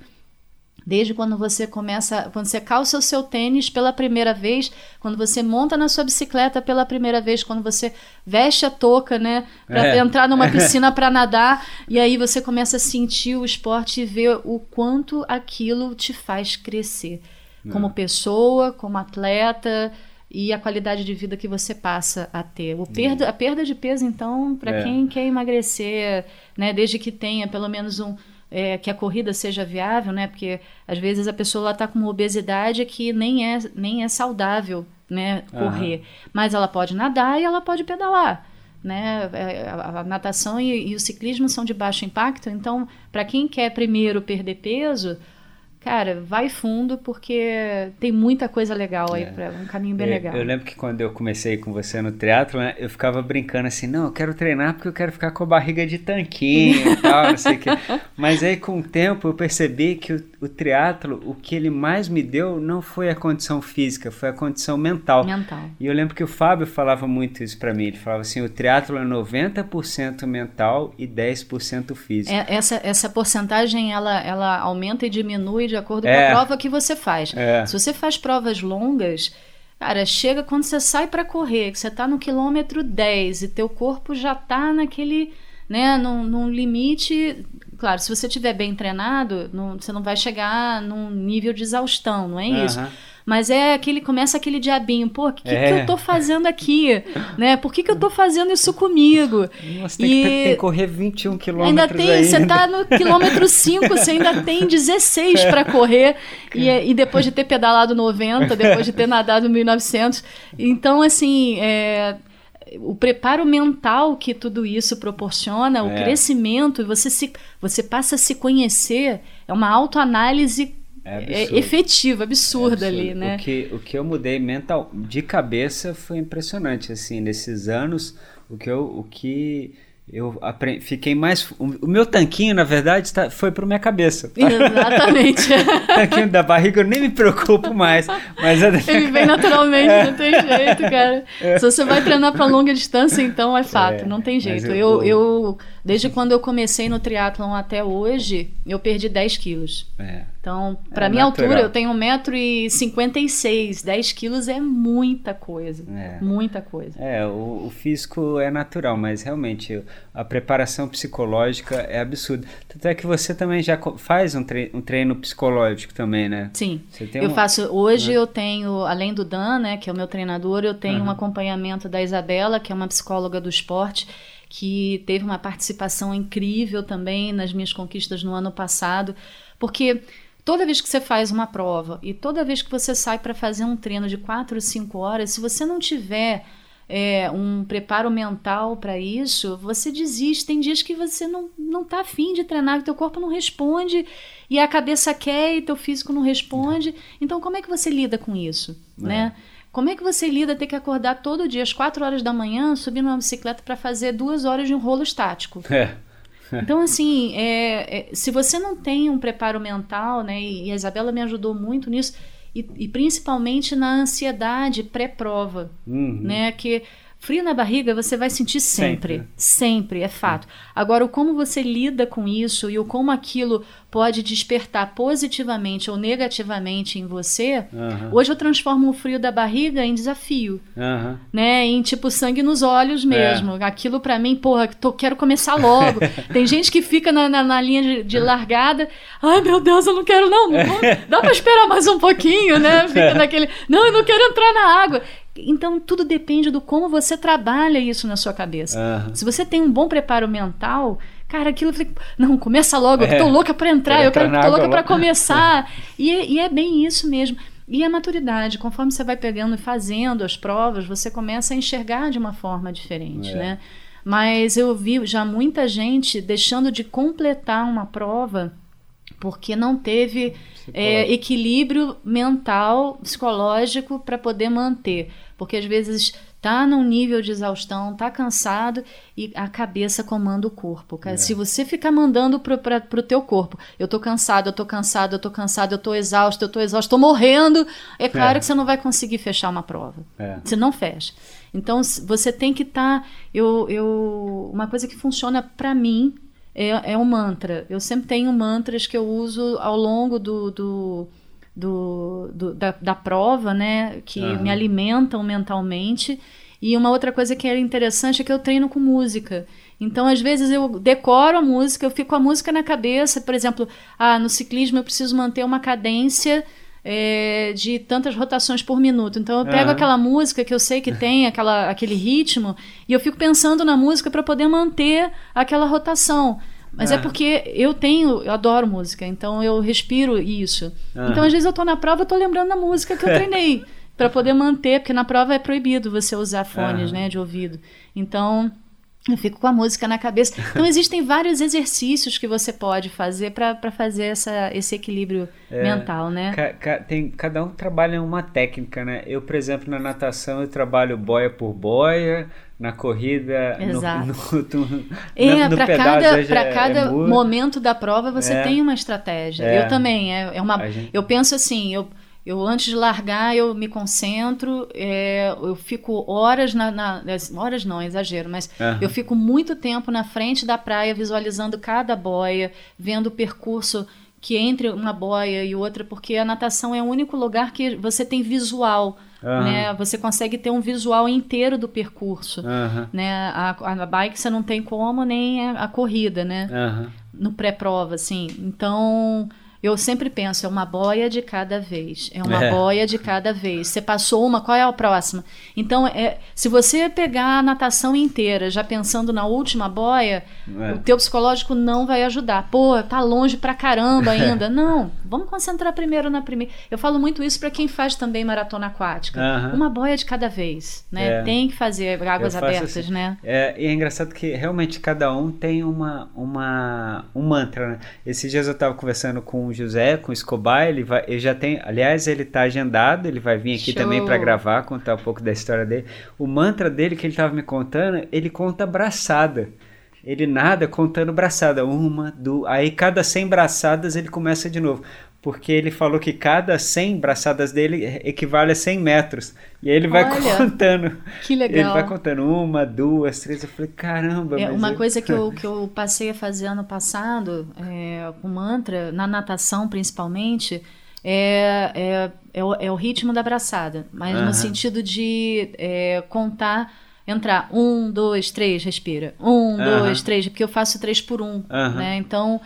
Desde quando você começa, quando você calça o seu tênis pela primeira vez, quando você monta na sua bicicleta pela primeira vez, quando você veste a touca, né, para é. entrar numa piscina para nadar, e aí você começa a sentir o esporte e ver o quanto aquilo te faz crescer como é. pessoa, como atleta e a qualidade de vida que você passa a ter. O perda, a perda de peso, então, para é. quem quer emagrecer, né, desde que tenha pelo menos um é, que a corrida seja viável, né? Porque às vezes a pessoa está com uma obesidade que nem é, nem é saudável, né? Correr. Uhum. Mas ela pode nadar e ela pode pedalar. Né? É, a, a natação e, e o ciclismo são de baixo impacto, então, para quem quer primeiro perder peso, Cara, vai fundo porque tem muita coisa legal aí, é. Pra, um caminho bem eu, legal. Eu lembro que quando eu comecei com você no teatro, né, eu ficava brincando assim, não, eu quero treinar porque eu quero ficar com a barriga de tanquinho e tal, não sei o quê. Mas aí com o tempo eu percebi que o, o triatlo, o que ele mais me deu não foi a condição física, foi a condição mental. Mental. E eu lembro que o Fábio falava muito isso para mim, ele falava assim, o triatlo é 90% mental e 10% físico. É, essa, essa porcentagem, ela, ela aumenta e diminui de acordo é. com a é. prova que você faz. É. Se você faz provas longas, cara, chega quando você sai para correr, que você tá no quilômetro 10 e teu corpo já tá naquele, né, num, num limite. Claro, se você estiver bem treinado, não, você não vai chegar num nível de exaustão, não é isso? Mas é aquele, começa aquele diabinho, pô, o que, é. que eu tô fazendo aqui? né? Por que, que eu tô fazendo isso comigo? Nossa, tem, e... que, tem que correr 21 quilômetros Ainda tem, ainda. você tá no quilômetro 5, você ainda tem 16 para correr. E, e depois de ter pedalado 90, depois de ter nadado 1900. Então, assim, é, o preparo mental que tudo isso proporciona, o é. crescimento, você, se, você passa a se conhecer, é uma autoanálise é, é efetiva, absurda é ali, né? O que, o que eu mudei mental, de cabeça foi impressionante, assim, nesses anos, o que eu, o que eu aprendi, fiquei mais. O, meu tanquinho, na verdade, tá, foi para minha cabeça. Exatamente. o tanquinho da barriga eu nem me preocupo mais. Mas Ele vem naturalmente, é. não tem jeito, cara. É. Se você vai treinar para longa distância, então é fato, é, não tem jeito. Eu, eu, eu, desde quando eu comecei no triatlon até hoje, eu perdi 10 quilos. É. Então, para é minha natural. altura, eu tenho 1,56m. 10 quilos é muita coisa. É. Muita coisa. É, o, o, físico é natural, mas realmente a preparação psicológica é absurda. Tanto é que você também já faz um, treino, um treino psicológico também, né? Sim. eu faço. Hoje eu tenho, além do Dan, né, que é o meu treinador, eu tenho uhum. um acompanhamento da Isabela, que é uma psicóloga do esporte que teve uma participação incrível também nas minhas conquistas no ano passado, porque Toda vez que você faz uma prova e toda vez que você sai para fazer um treino de 4 ou 5 horas, se você não tiver é, um preparo mental para isso, você desiste. Tem dias que você não, não tá afim de treinar, que teu corpo não responde e a cabeça quer e teu físico não responde. Então, como é que você lida com isso? É. Né? Como é que você lida ter que acordar todo dia às 4 horas da manhã, subir numa bicicleta para fazer duas horas de um rolo estático? É. Então, assim, é, é, se você não tem um preparo mental, né, e a Isabela me ajudou muito nisso, e, e principalmente na ansiedade pré-prova, uhum. né, que Frio na barriga você vai sentir sempre, sempre, sempre é fato. Agora, o como você lida com isso e o como aquilo pode despertar positivamente ou negativamente em você, uhum. hoje eu transformo o frio da barriga em desafio, uhum. né? Em tipo sangue nos olhos mesmo. É. Aquilo para mim, porra, tô, quero começar logo. Tem gente que fica na, na, na linha de, de, largada, ai meu Deus, eu não quero não, não dá para esperar mais um pouquinho, né? Fica naquele, não, eu não quero entrar na água. Então, tudo depende do como você trabalha isso na sua cabeça. Uhum. Se você tem um bom preparo mental, cara, aquilo. Não, começa logo, é, eu tô louca para entrar, eu quero, tô louca para começar. e, é, e é bem isso mesmo. E a maturidade, conforme você vai pegando e fazendo as provas, você começa a enxergar de uma forma diferente, é. né? Mas eu vi já muita gente deixando de completar uma prova porque não teve é, equilíbrio mental, psicológico para poder manter. Porque às vezes tá num nível de exaustão, tá cansado e a cabeça comanda o corpo. Cara. É. Se você ficar mandando pro, pra, pro teu corpo, eu tô cansado, eu tô cansado, eu tô cansado, eu tô exausto, eu tô exausto, tô morrendo, é claro é. que você não vai conseguir fechar uma prova. É. Você não fecha. Então você tem que estar. Tá, eu, eu, uma coisa que funciona para mim é, é um mantra. Eu sempre tenho mantras que eu uso ao longo do, do do, do da, da, prova, né? Que uhum. me alimentam mentalmente. E uma outra coisa que era interessante é que eu treino com música. Então, às vezes, eu decoro a música, eu fico com a música na cabeça. Por exemplo, ah, no ciclismo eu preciso manter uma cadência é, de tantas rotações por minuto. Então, eu pego uhum. aquela música que eu sei que tem aquela, aquele ritmo e eu fico pensando na música para poder manter aquela rotação. Mas é. é. porque eu tenho, eu adoro música, então eu respiro isso. Então, às vezes, eu tô na prova, eu tô lembrando da música que eu treinei. para poder manter, porque na prova é proibido você usar fones, né, de ouvido. Então, eu fico com a música na cabeça. Então, existem vários exercícios que você pode fazer para fazer essa, esse equilíbrio é, mental, né? Ca, ca, tem, cada um trabalha uma técnica, né? Eu, por exemplo, na natação, eu trabalho boia por boia, na corrida, Exato. no, no, no, é, no para cada, pra é, cada é momento da prova, você é, tem uma estratégia. Eu também. É, é uma, gente... Eu penso assim, eu eu, antes de largar, eu me concentro, é, eu fico horas na, na, Horas não, exagero, mas uhum. eu fico muito tempo na frente da praia visualizando cada boia, vendo o percurso que entre uma boia e outra, porque a natação é o único lugar que você tem visual. Uhum. Né? Você consegue ter um visual inteiro do percurso. Uhum. Né? A, a bike você não tem como, nem a, a corrida, né? No pré-prova, assim. Então, eu sempre penso, é uma boia de cada vez. É uma é. boia de cada vez. Você passou uma, qual é a próxima? Então, é, se você pegar a natação inteira, já pensando na última boia, é. o teu psicológico não vai ajudar. Pô, tá longe pra caramba ainda. não, vamos concentrar primeiro na primeira. Eu falo muito isso para quem faz também maratona aquática. Uma boia de cada vez, né? É. Tem que fazer águas abertas, assim. né? É, e é engraçado que realmente cada um tem uma, uma, um mantra, né? Esses dias eu tava conversando com o José, com o Escobar, ele, vai, ele já tem, aliás, ele está agendado, ele vai vir aqui Show. também para gravar, contar um pouco da história dele. O mantra dele que ele estava me contando, ele conta braçada. Ele nada contando braçada, uma, duas, aí cada 100 braçadas ele começa de novo porque ele falou que cada 100 braçadas dele equivale a 100 metros. E aí ele vai Olha, contando. Que legal. Ele vai contando uma, duas, três. Eu falei, caramba. É, uma coisa que eu, que eu passei a fazer ano passado, é, com mantra, na natação principalmente, é, é, é, o, é o ritmo da braçada. Mas no sentido de é, contar entrar um, dois, três, respira. Um, dois, três, porque eu faço três por um, né? Então,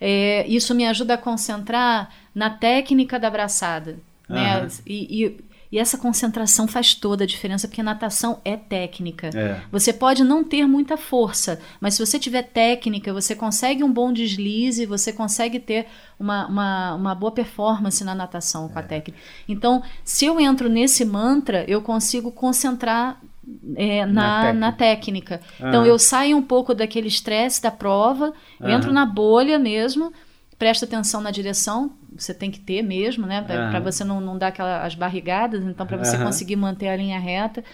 é, isso me ajuda a concentrar na técnica da abraçada. Né? E, e, e, essa concentração faz toda a diferença, porque natação é técnica. É. Você pode não ter muita força, mas se você tiver técnica, você consegue um bom deslize, você consegue ter uma, uma, uma boa performance na natação com é. a técnica. Então, se eu entro nesse mantra, eu consigo concentrar é, na, na, técnica. Na técnica. Então eu saio um pouco daquele estresse da prova, entro na bolha mesmo, presta atenção na direção, você tem que ter mesmo, né? Para você não, não dar aquelas as barrigadas, então para você conseguir manter a linha reta.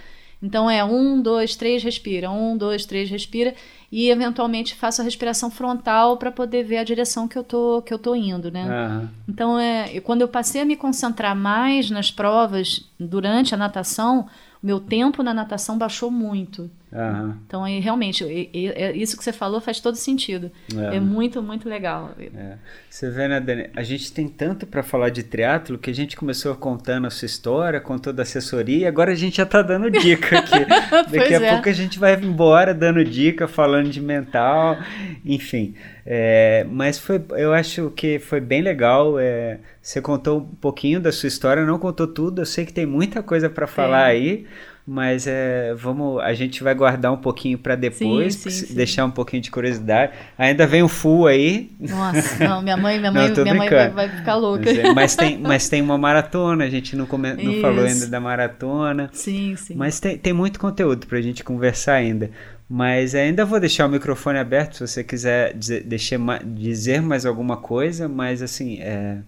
Então é um, dois, três, respira. Um, dois, três, respira. E eventualmente faço a respiração frontal para poder ver a direção que eu tô, que eu tô indo, né? Uhum. Então é, quando eu passei a me concentrar mais nas provas durante a natação, o meu tempo na natação baixou muito. Uhum. Então, aí, realmente, é isso que você falou faz todo sentido. É, é muito, muito legal. É. Você vê, né, Dani? A gente tem tanto para falar de triatlo que a gente começou contando a sua história, contou da assessoria, e agora a gente já está dando dica aqui. Daqui a é. pouco a gente vai embora dando dica, falando de mental, enfim. É, mas foi, eu acho que foi bem legal. É, você contou um pouquinho da sua história, não contou tudo. Eu sei que tem muita coisa para falar aí mas é, vamos, a gente vai guardar um pouquinho para depois, sim, sim, sim. deixar um pouquinho de curiosidade. Ainda vem o full aí. Nossa, não, minha mãe, minha mãe, não, minha mãe vai, vai, ficar louca. Mas, é, mas, tem, mas tem uma maratona, a gente não, come, não falou ainda da maratona. Sim, sim. Mas tem, tem muito conteúdo para a gente conversar ainda. Mas ainda vou deixar o microfone aberto se você quiser dizer, deixar, dizer mais alguma coisa, mas assim, é,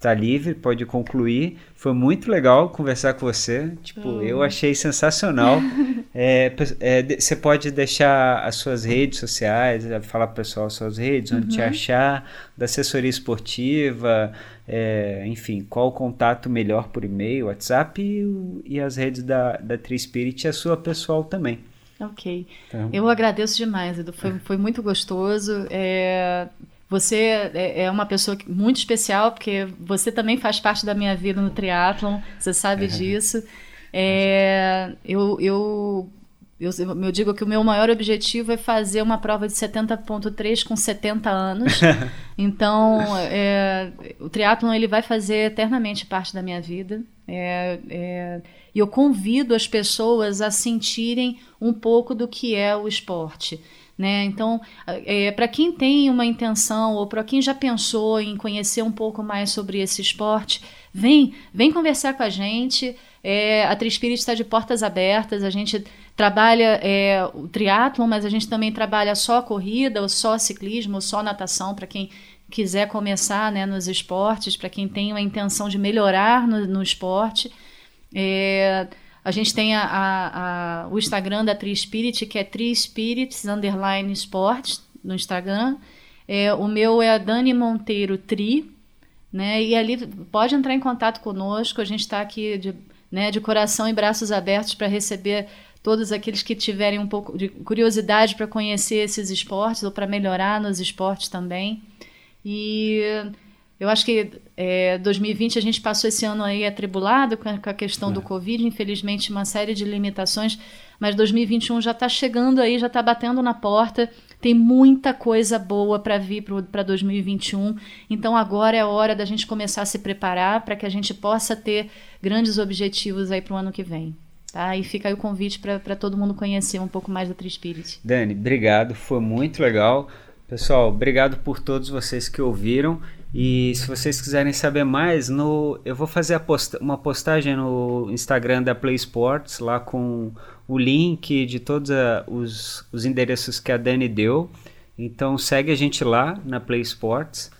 tá livre, pode concluir. Foi muito legal conversar com você. Tipo, hum. eu achei sensacional. é, é, você pode deixar as suas redes sociais, é, falar para o pessoal as suas redes, onde uhum. te achar, da assessoria esportiva, é, enfim, qual o contato melhor por e-mail, WhatsApp e, e, as redes da, da Tri-Spirit e a sua pessoal também. Ok. Então, eu agradeço demais, Edu. Foi, foi muito gostoso. É, você é, é uma pessoa muito especial, porque você também faz parte da minha vida no triatlon, você sabe uhum. disso. É, eu, eu, eu, eu digo que o meu maior objetivo é fazer uma prova de 70.3 com 70 anos. então, é, o triatlon ele vai fazer eternamente parte da minha vida. É, é, e eu convido as pessoas a sentirem um pouco do que é o esporte. Né? Então, é, para quem tem uma intenção ou para quem já pensou em conhecer um pouco mais sobre esse esporte, vem, vem conversar com a gente. É, a Trispirit está de portas abertas. A gente trabalha é, o triatlon, mas a gente também trabalha só corrida, ou só ciclismo, ou só natação para quem quiser começar né, nos esportes, para quem tem a intenção de melhorar no, no esporte. É, a gente tem a, a, a, o Instagram da Tri Spirit, que é Tri Spirits underline Sports no Instagram. É, o meu é a Dani Monteiro Tri, né? E ali pode entrar em contato conosco. A gente está aqui de, né, de coração e braços abertos para receber todos aqueles que tiverem um pouco de curiosidade para conhecer esses esportes ou para melhorar nos esportes também. E eu acho que é, 2020 a gente passou esse ano aí atribulado com a, com a questão é. do Covid, infelizmente uma série de limitações, mas 2021 já está chegando aí, já está batendo na porta, tem muita coisa boa para vir para 2021, então agora é a hora da gente começar a se preparar para que a gente possa ter grandes objetivos aí para o ano que vem. Tá? E fica aí o convite para todo mundo conhecer um pouco mais da Trispirit. Dani, obrigado, foi muito legal. Pessoal, obrigado por todos vocês que ouviram e se vocês quiserem saber mais, no, eu vou fazer posta, uma postagem no Instagram da Play Sports, lá com o link de todos a, os, os endereços que a Dani deu. Então segue a gente lá na Play Sports,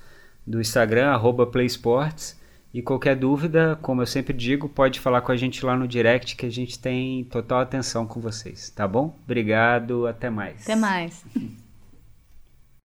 do Instagram, arroba Play Sports. E qualquer dúvida, como eu sempre digo, pode falar com a gente lá no direct que a gente tem total atenção com vocês, tá bom? Obrigado, até mais. Até mais.